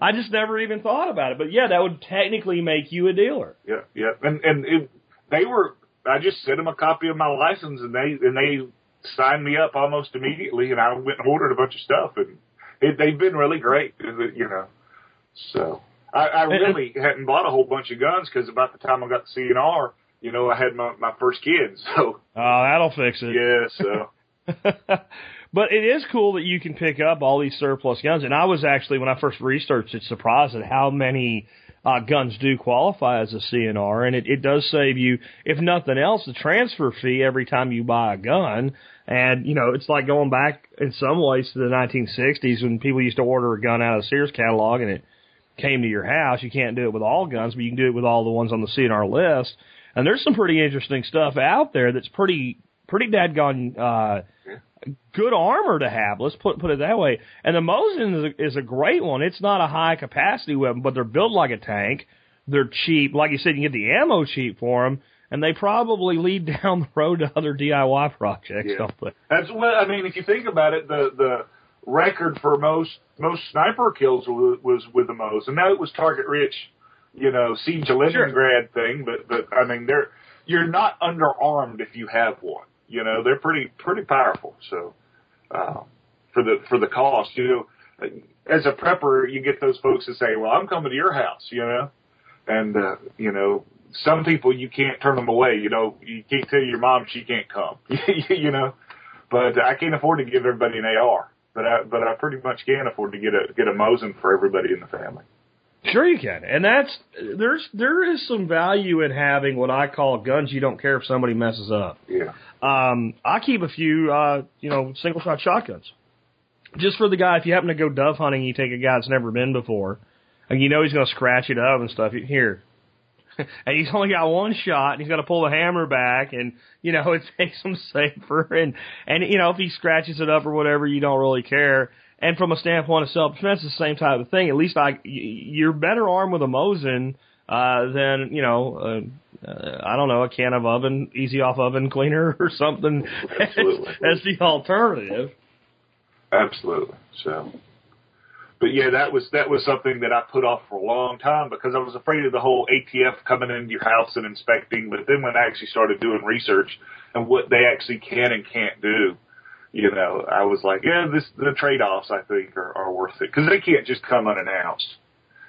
I just never even thought about it. But yeah, that would technically make you a dealer. Yeah, yeah, and and it, they were. I just sent them a copy of my license, and they and they signed me up almost immediately, and I went and ordered a bunch of stuff, and it, they've been really great, you know. So I, I really hadn't bought a whole bunch of guns because about the time I got the CNR, you know, I had my my first kid, so Oh, that'll fix it. yeah, so but it is cool that you can pick up all these surplus guns. And I was actually, when I first researched it, surprised at how many uh, guns do qualify as a CNR. And it, it does save you, if nothing else, the transfer fee every time you buy a gun. And, you know, it's like going back in some ways to the 1960s when people used to order a gun out of the Sears catalog and it came to your house. You can't do it with all guns, but you can do it with all the ones on the CNR list. And there's some pretty interesting stuff out there that's pretty, pretty dadgone, uh, good armor to have. Let's put put it that way. And the Mosin is a, is a great one. It's not a high capacity weapon, but they're built like a tank. they're cheap. Like you said, you get the ammo cheap for them, and they probably lead down the road to other DIY projects, Yeah. don't they? That's well. I mean, if you think about it, the the record for most most sniper kills was, was with the Mo's, and now it was target rich, you know, siege of Leningrad thing. But but I mean, they're you're not underarmed if you have one. You know, they're pretty pretty powerful. So uh, for the for the cost, you know, as a prepper, you get those folks that say, "Well, I'm coming to your house," you know, and uh, you know. Some people you can't turn them away. You know, you can't tell your mom she can't come. you know, but I can't afford to give everybody an AR. But I but I pretty much can afford to get a get a Mosin for everybody in the family. Sure, you can, and that's there's there is some value in having what I call guns. You don't care if somebody messes up. Yeah. Um, I keep a few, uh, you know, single shot shotguns. Just for the guy, if you happen to go dove hunting, you take a guy that's never been before, and you know he's going to scratch it up and stuff. Here, and he's only got one shot, and he's got to pull the hammer back, and you know it makes him safer. And and you know if he scratches it up or whatever, you don't really care. And from a standpoint of self defense, it's the same type of thing. At least I you're better armed with a Mosin uh, than you know. Uh, uh, I don't know a can of oven, easy off oven cleaner or something as, as the alternative. Absolutely. So, but yeah, that was that was something that I put off for a long time because I was afraid of the whole ATF coming into your house and inspecting. But then when I actually started doing research and what they actually can and can't do, you know, I was like, yeah, this the trade offs I think are, are worth it because they can't just come unannounced.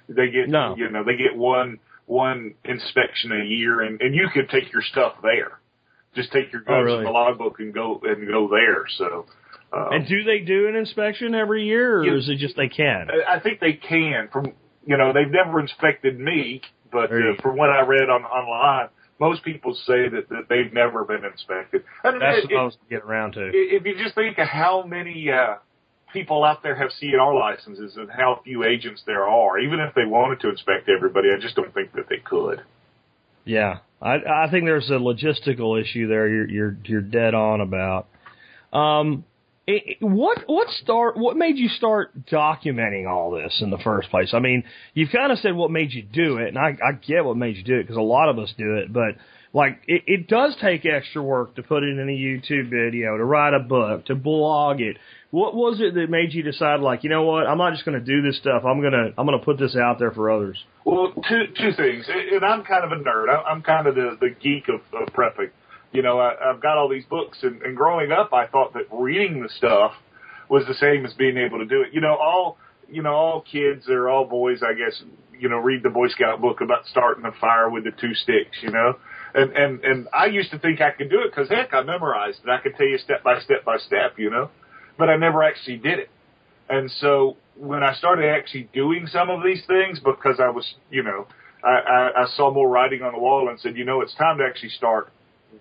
They get No. you know they get one one inspection a year and and you could take your stuff there. Just take your Oh, guns really? in the logbook and go and go there. So. Um, And do they do an inspection every year, or is it just they can? I think they can. From you know, they've never inspected me, but uh, from what I read on online, most people say that, that they've never been inspected. And That's it- what I was to get around to. if you just think of how many uh, people out there have CNR licenses and how few agents there are, even if they wanted to inspect everybody, I just don't think that they could. Yeah, I I think there's a logistical issue there. You're you're you're dead on about. Um, what what start what made you start documenting all this in the first place? I mean, you've kind of said what made you do it, and I I get what made you do it because a lot of us do it, but like it, it does take extra work to put it in a YouTube video, to write a book, to blog it. What was it that made you decide like, you know what, I'm not just going to do this stuff. I'm gonna I'm gonna put this out there for others. Well, two two things, and I'm kind of a nerd. I'm kind of the the geek of, of prepping. You know, I, I've got all these books, and, and growing up, I thought that reading the stuff was the same as being able to do it. You know, all you know, all kids or all boys, I guess, you know, read the Boy Scout book about starting a fire with the two sticks. You know, and and and I used to think I could do it because heck, I memorized it. I could tell you step by step by step. You know, but I never actually did it. And so when I started actually doing some of these things, because I was, you know, I, I, I saw more writing on the wall and said, you know, it's time to actually start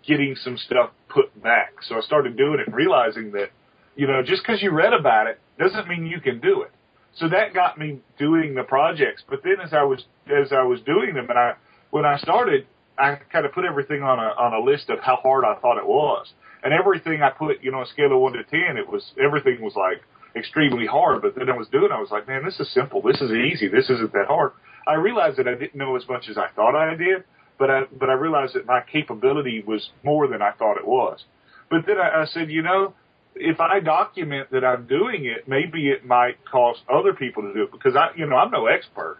getting some stuff put back. So I started doing it realizing that, you know, just because you read about it doesn't mean you can do it. So that got me doing the projects. But then as I was as I was doing them, and I when I started, I kind of put everything on a on a list of how hard I thought it was, and everything I put, you know, a scale of one to ten, it was everything was like extremely hard. But then I was doing, I was like, man, this is simple, this is easy, this isn't that hard. I realized that I didn't know as much as I thought I did, but I but I realized that my capability was more than I thought it was. But then I, I said, you know, if I document that I'm doing it, maybe it might cause other people to do it because I, you know, I'm no expert.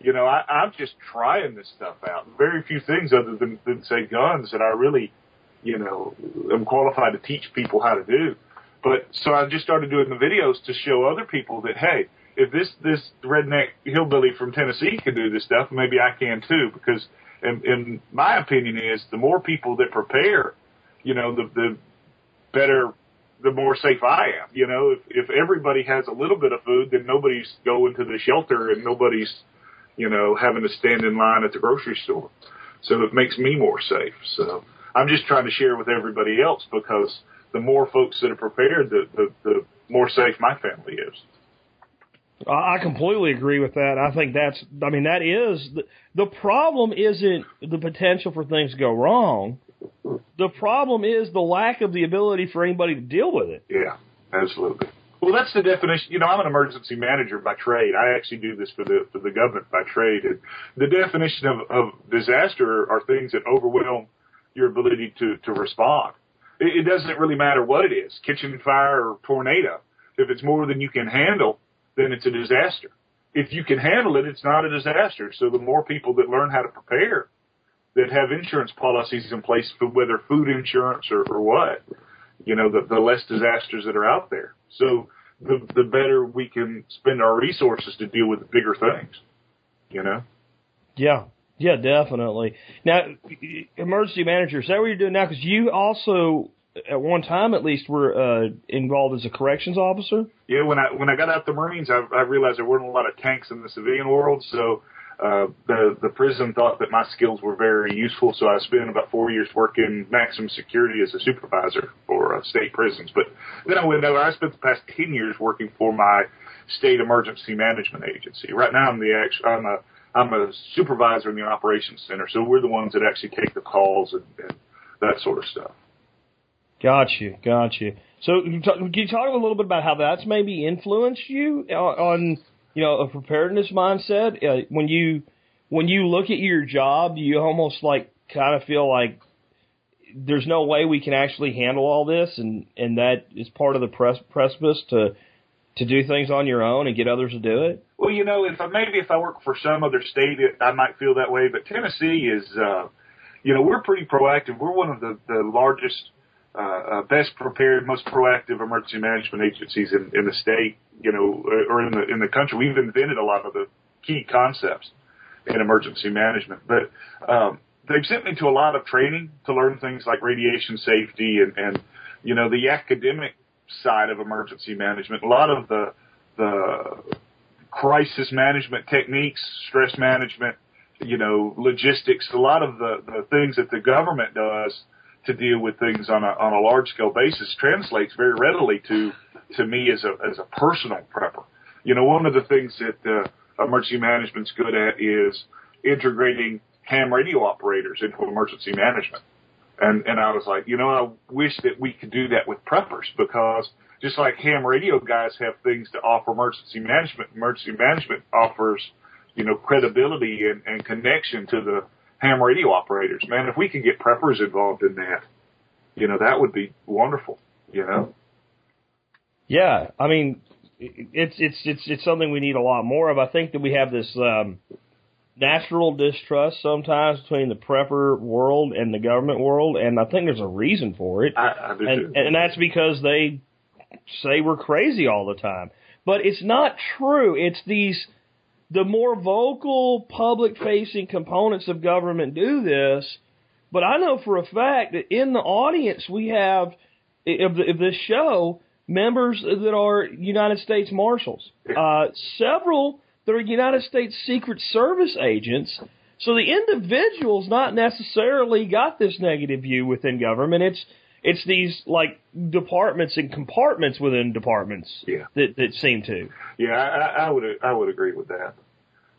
You know, I, I'm just trying this stuff out. Very few things other than, than say guns that I really, you know, am qualified to teach people how to do. But so I just started doing the videos to show other people that hey, if this this redneck hillbilly from Tennessee can do this stuff, maybe I can too. Because in, in my opinion is the more people that prepare, you know, the the better, the more safe I am. You know, if if everybody has a little bit of food, then nobody's going to the shelter and nobody's, you know, having to stand in line at the grocery store. So it makes me more safe. So I'm just trying to share with everybody else because the more folks that are prepared, the the, the more safe my family is. I completely agree with that. I think that's, I mean, that is, the, the problem isn't the potential for things to go wrong. The problem is the lack of the ability for anybody to deal with it. Yeah, absolutely. Well, that's the definition. You know, I'm an emergency manager by trade. I actually do this for the for the government by trade. And the definition of, of disaster are things that overwhelm your ability to to respond. It, it doesn't really matter what it is, kitchen fire or tornado. If it's more than you can handle, then it's a disaster. If you can handle it, it's not a disaster. So the more people that learn how to prepare, that have insurance policies in place for whether food insurance or, or what, you know, the, the less disasters that are out there. So the the better we can spend our resources to deal with the bigger things. You know. Yeah. Yeah, definitely. Now, emergency manager, is that what you're doing now? Because you also, at one time at least, were uh, involved as a corrections officer. Yeah, when I when I got out the Marines, I, I realized there weren't a lot of tanks in the civilian world, so uh, the the prison thought that my skills were very useful, so I spent about four years working maximum security as a supervisor for uh, state prisons. But then I went over. I spent the past ten years working for my state emergency management agency. Right now, I'm the actual I'm a I'm a supervisor in the operations center, so we're the ones that actually take the calls and, and that sort of stuff. Got you, got you. So, can you talk a little bit about how that's maybe influenced you on you know, a preparedness mindset. Uh, when you when you look at your job, you almost like kind of feel like there's no way we can actually handle all this, and and that is part of the press, precipice to to do things on your own and get others to do it. Well, you know, if I, maybe if I work for some other state, I might feel that way. But Tennessee is, uh, you know, we're pretty proactive. We're one of the the largest uh, uh, best prepared, most proactive emergency management agencies in, in the state, you know, or in the in the country. We've invented a lot of the key concepts in emergency management, but um, they've sent me to a lot of training to learn things like radiation safety and, and you know the academic side of emergency management. A lot of the the crisis management techniques, stress management, you know, logistics. A lot of the the things that the government does to deal with things on a on a large scale basis translates very readily to to me as a as a personal prepper. You know, one of the things that uh, emergency management's good at is integrating ham radio operators into emergency management. And and I was like, you know, I wish that we could do that with preppers because just like ham radio guys have things to offer emergency management, emergency management offers, you know, credibility and, and connection to the ham radio operators. Man, if we can get preppers involved in that, you know, that would be wonderful, you know? Yeah. I mean, it's, it's, it's, it's something we need a lot more of. I think that we have this, um, natural distrust sometimes between the prepper world and the government world, and I think there's a reason for it. I, I do and, too. and that's because they say we're crazy all the time. But it's not true. It's these the more vocal public facing components of government do this, but I know for a fact that in the audience we have of, the, of this show members that are United States Marshals, uh, several that are United States Secret Service agents. So the individual's not necessarily got this negative view within government. It's it's these like departments and compartments within departments yeah. that that seem to. Yeah, I, I would I would agree with that.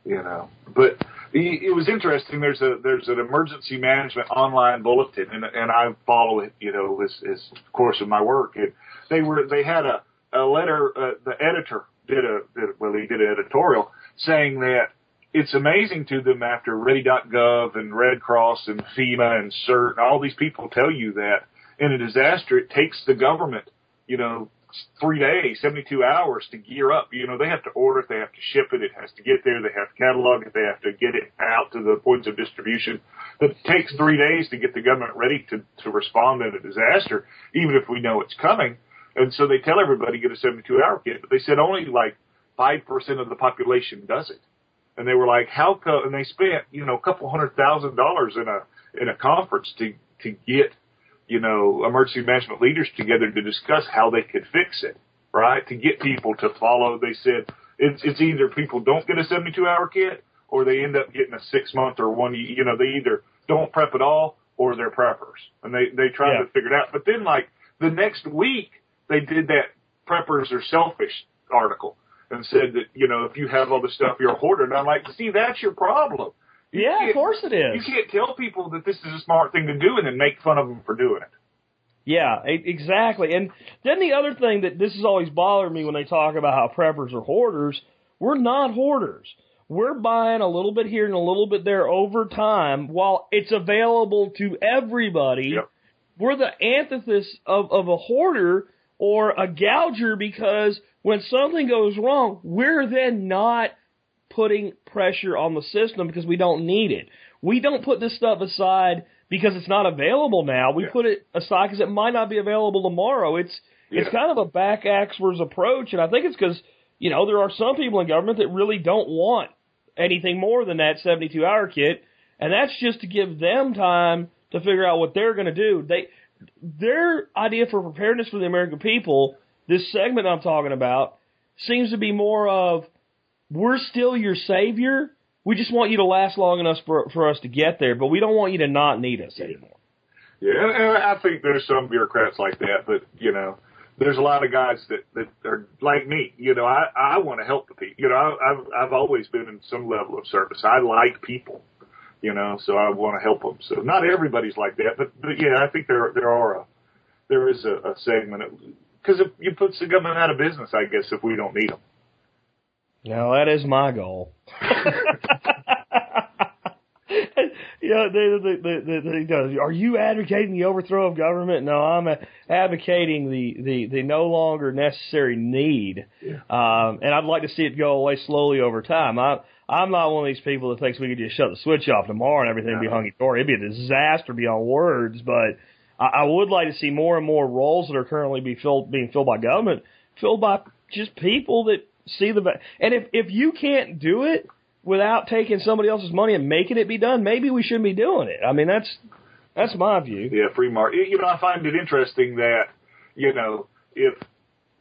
You know, but it was interesting. There's a there's an emergency management online bulletin, and and I follow it. You know, as as course of my work. And they were they had a a letter. Uh, the editor did a did, well, he did an editorial saying that it's amazing to them after Ready.gov and Red Cross and FEMA and CERT and all these people tell you that in a disaster, it takes the government, you know, three days, 72 hours to gear up. You know, they have to order it, they have to ship it, it has to get there, they have to catalog it, they have to get it out to the points of distribution. It takes three days to get the government ready to, to respond in a disaster, even if we know it's coming. And so they tell everybody get a 72 hour kit, but they said only like 5% of the population does it. And they were like, how come, and they spent, you know, a couple hundred thousand dollars in a, in a conference to, to get you know, emergency management leaders together to discuss how they could fix it, right? To get people to follow. They said it's, it's either people don't get a 72 hour kit or they end up getting a six month or one, you know, they either don't prep at all or they're preppers and they, they try Yeah. to figure it out. But then like the next week they did that preppers are selfish article and said that, you know, if you have all the stuff, you're a hoarder. And I'm like, see, that's your problem. Yeah, of course it is. You can't tell people that this is a smart thing to do and then make fun of them for doing it. Yeah, exactly. And then the other thing that this has always bothered me when they talk about how preppers are hoarders, we're not hoarders. We're buying a little bit here and a little bit there over time while it's available to everybody. Yep. We're the antithesis of, of a hoarder or a gouger because when something goes wrong, we're then not putting pressure on the system because we don't need it. We don't put this stuff aside because it's not available now. We Yeah. put it aside because it might not be available tomorrow. It's it's kind of a backwards approach, and I think it's because you know there are some people in government that really don't want anything more than that 72 hour kit, and that's just to give them time to figure out what they're going to do. They their idea for preparedness for the American people, this segment I'm talking about, seems to be more of we're still your savior. We just want you to last long enough for, for us to get there, but we don't want you to not need us anymore. Yeah, and, and I think there's some bureaucrats like that, but you know, there's a lot of guys that that are like me. You know, I I want to help the people. You know, I, I've I've always been in some level of service. I like people. You know, so I want to help them. So not everybody's like that, but but yeah, I think there there are a there is a, a segment because it, it puts the government out of business. I guess if we don't need them. No, that is my goal. yeah, they, they, they, they, they does. Are you advocating the overthrow of government? No, I'm advocating the, the, the no longer necessary need. Yeah. Um, and I'd like to see it go away slowly over time. I, I'm not one of these people that thinks we could just shut the switch off tomorrow and everything would be hunky dory. It'd be a disaster beyond words, but I, I would like to see more and more roles that are currently be filled, being filled by government filled by just people that see the and if if you can't do it without taking somebody else's money and making it be done, maybe we shouldn't be doing it. I mean, that's that's my view. Yeah, free market. You know, I find it interesting that you know if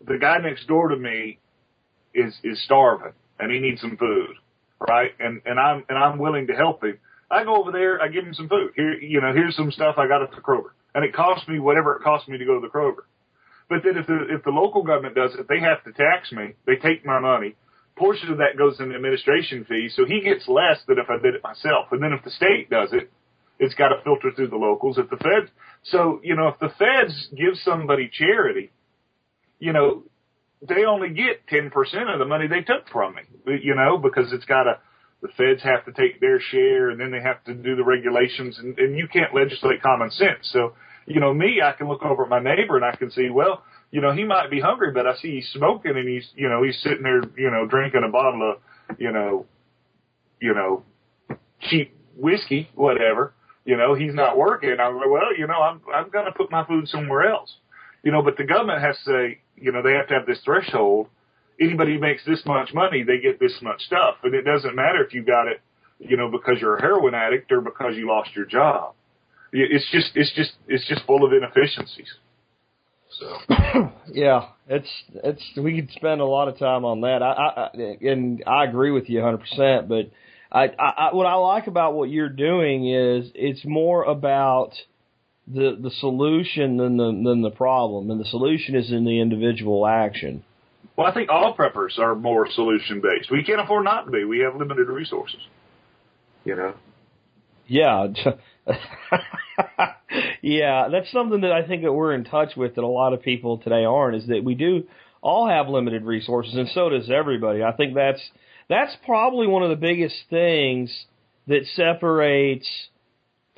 the guy next door to me is is starving and he needs some food, right? And and I'm and I'm willing to help him. I go over there, I give him some food. Here, you know, here's some stuff I got at the Kroger, and it costs me whatever it costs me to go to the Kroger. But then if the if the local government does it, they have to tax me. They take my money. Portion of that goes in administration fees, so he gets less than if I did it myself. And then if the state does it, it's got to filter through the locals. If the feds, so you know, if the feds give somebody charity, you know, they only get ten percent of the money they took from me. You know, because it's got to. The feds have to take their share, and then they have to do the regulations, and, and you can't legislate common sense. So, you know, me, I can look over at my neighbor and I can see, well, you know, he might be hungry, but I see he's smoking and he's, you know, he's sitting there, you know, drinking a bottle of, you know, you know, cheap whiskey, whatever. You know, he's not working. I'm like, well, you know, I'm I'm gonna put my food somewhere else. You know, but the government has to say, you know, they have to have this threshold. Anybody who makes this much money, they get this much stuff, and it doesn't matter if you got it, you know, because you're a heroin addict or because you lost your job. It- It's just, it's just, it's just full of inefficiencies. So. Yeah, it's it's we could spend a lot of time on that. I, I, I and I agree with you 100. percent But I, I what I like about what you're doing is it's more about the the solution than the than the problem, and the solution is in the individual action. Well, I think all preppers are more solution based. We can't afford not to be. We have limited resources. You know. Yeah. yeah, that's something that I think that we're in touch with that a lot of people today aren't is that we do all have limited resources and so does everybody. I think that's that's probably one of the biggest things that separates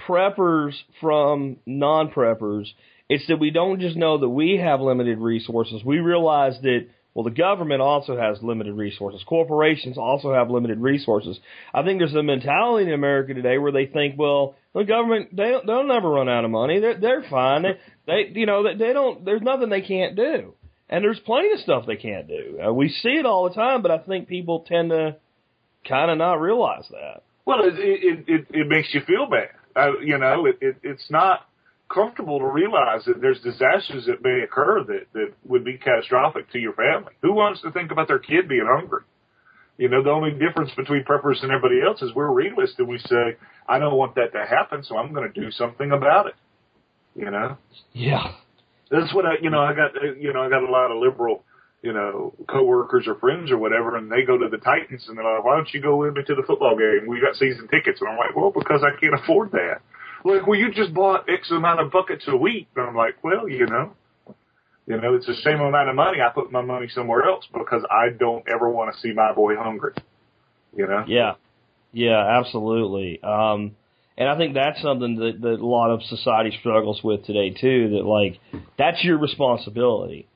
preppers from non-preppers. It's that we don't just know that we have limited resources. We realize that well, the government also has limited resources. Corporations also have limited resources. I think there's a mentality in America today where they think, well, the government they they'll never run out of money. They're they're fine. They they you know they don't. There's nothing they can't do, and there's plenty of stuff they can't do. Uh, we see it all the time, but I think people tend to kind of not realize that. Well, it it it, it makes you feel bad. Uh, you know, it, it it's not comfortable to realize that there's disasters that may occur that that would be catastrophic to your family. Who wants to think about their kid being hungry? You know, the only difference between preppers and everybody else is we're realists and we say, I don't want that to happen, so I'm going to do something about it. You know, Yeah. that's what I, you know, I got, you know, I got a lot of liberal, you know, coworkers or friends or whatever, and they go to the Titans and they're like, why don't you go with me to the football game? We got season tickets. And I'm like, well, because I can't afford that. Like, well, you just bought X amount of buckets a week. And I'm like, well, you know, you know, it's the same amount of money. I put my money somewhere else because I don't ever want to see my boy hungry. You know? Yeah. Yeah, absolutely. Um, and I think that's something that, that a lot of society struggles with today too, that like, that's your responsibility.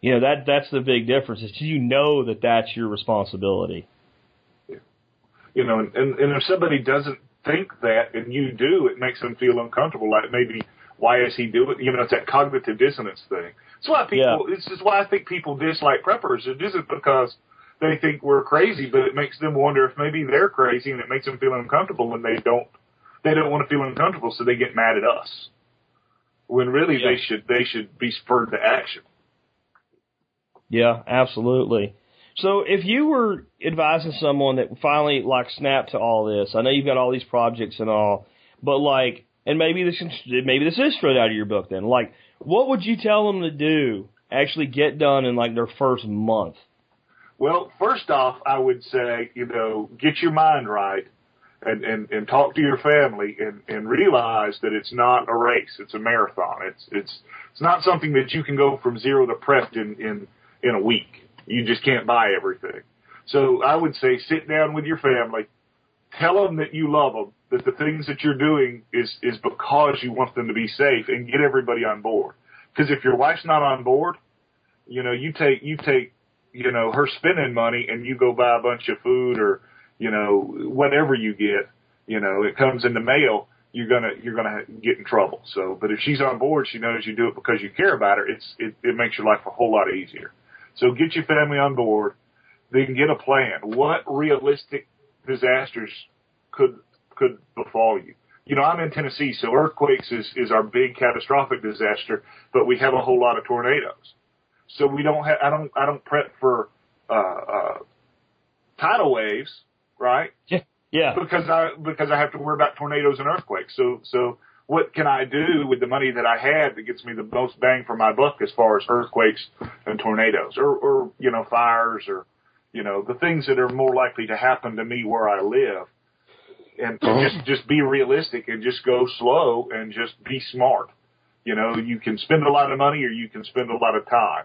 You know, that, that's the big difference is you know that that's your responsibility. You know, and, and, and if somebody doesn't think that and you do, it makes them feel uncomfortable. Like maybe, why is he doing? You know, it's that cognitive dissonance thing. It's why people. Yeah. This is why I think people dislike preppers. It isn't because they think we're crazy, but it makes them wonder if maybe they're crazy, and it makes them feel uncomfortable when they don't. They don't want to feel uncomfortable, so they get mad at us. When really Yeah. they should they should be spurred to action. Yeah, absolutely. So if you were advising someone that finally like snapped to all this, I know you've got all these projects and all, but like, and maybe this is, maybe this is straight out of your book then. Like, what would you tell them to do? Actually get done in like their first month. Well, first off, I would say, you know, get your mind right and, and, and talk to your family and, and realize that it's not a race. It's a marathon. It's, it's, it's not something that you can go from zero to prepped in, in, in a week. You just can't buy everything. So I would say sit down with your family, tell them that you love them, that the things that you're doing is, is because you want them to be safe and get everybody on board. Because if your wife's not on board, you know, you take, you take, you know, her spending money and you go buy a bunch of food or, you know, whatever you get, you know, it comes in the mail, you're gonna, you're gonna get in trouble. So, but if she's on board, she knows you do it because you care about her. It's, it, it makes your life a whole lot easier. So get your family on board, then get a plan. What realistic disasters could, could befall you? You know, I'm in Tennessee, so earthquakes is, is our big catastrophic disaster, but we have a whole lot of tornadoes. So we don't have, I don't, I don't prep for, uh, uh, tidal waves, right? Yeah. Because I, because I have to worry about tornadoes and earthquakes. So, so what can I do with the money that I had that gets me the most bang for my buck as far as earthquakes and tornadoes or, or, you know, fires or, you know, the things that are more likely to happen to me where I live and just, just be realistic and just go slow and just be smart. You know, you can spend a lot of money or you can spend a lot of time.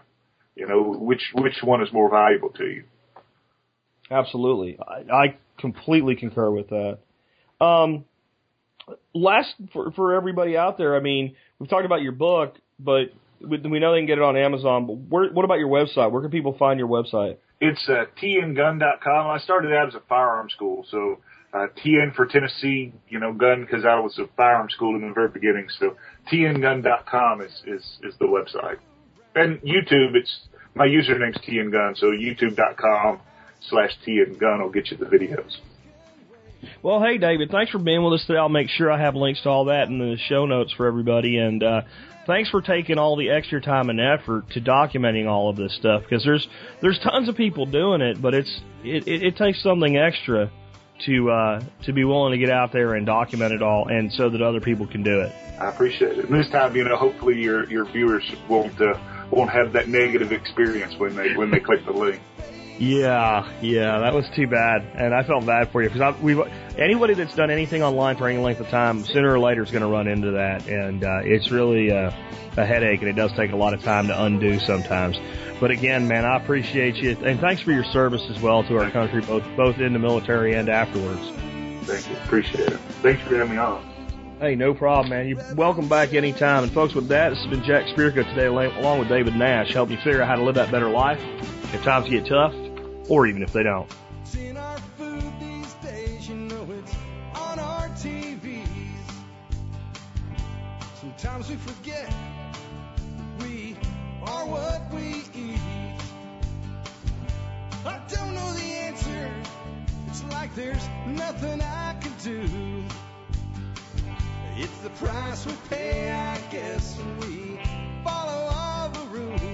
You know, which, which one is more valuable to you? Absolutely. I, I completely concur with that. Um, last for, for everybody out there, I mean, we've talked about your book, but we, we know they can get it on Amazon, but where, what about your website? Where can people find your website? It's uh, tngun.com. I started out as a firearm school, so uh, TN for Tennessee, you know, gun because I was a firearm school in the very beginning. So tngun.com is is is the website, and YouTube. It's my username's tngun, so youtube.com slash tngun will get you the videos. Well, hey, David, thanks for being with us today. I'll make sure I have links to all that in the show notes for everybody. And uh, thanks for taking all the extra time and effort to documenting all of this stuff because there's there's tons of people doing it, but it's it, it, it takes something extra to uh, to be willing to get out there and document it all, and so that other people can do it. I appreciate it. And this time, you know, hopefully your your viewers won't uh, won't have that negative experience when they when they click the link. Yeah, yeah, that was too bad, and I felt bad for you because we anybody that's done anything online for any length of time, sooner or later is going to run into that, and uh, it's really uh, a headache, and it does take a lot of time to undo sometimes. But again, man, I appreciate you, and thanks for your service as well to our country, both both in the military and afterwards. Thank you. Appreciate it. Thanks for having me on. Hey, no problem, man. You're welcome back anytime. And folks, with that, this has been Jack Spirko today, along with David Nash, helping you figure out how to live that better life if times get tough, or even if they don't. It's our food these days, you know it's on our TVs. Sometimes we forget we are what we eat. I don't know the answer. It's like there's nothing I can do. It's the price we pay, I guess, when we follow all the rules.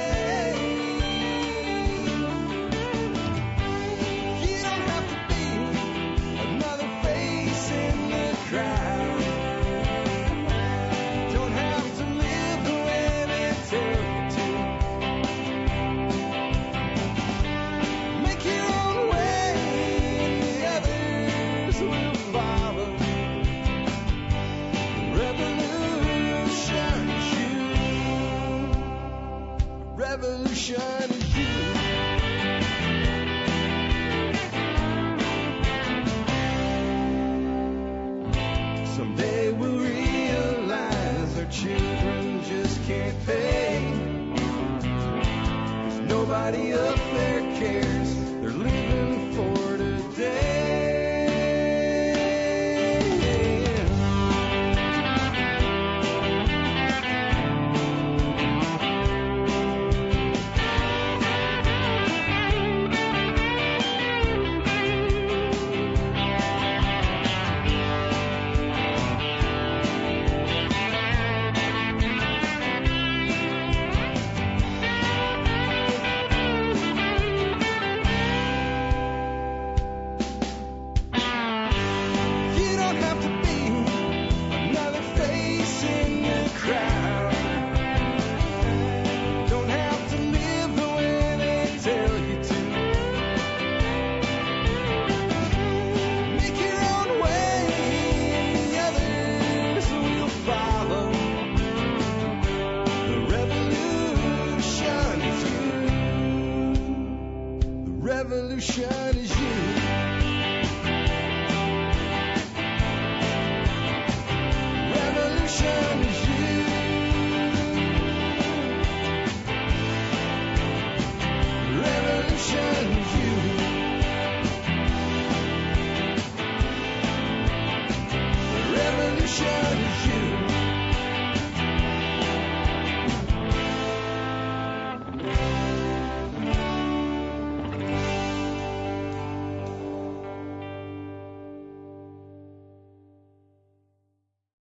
Revolution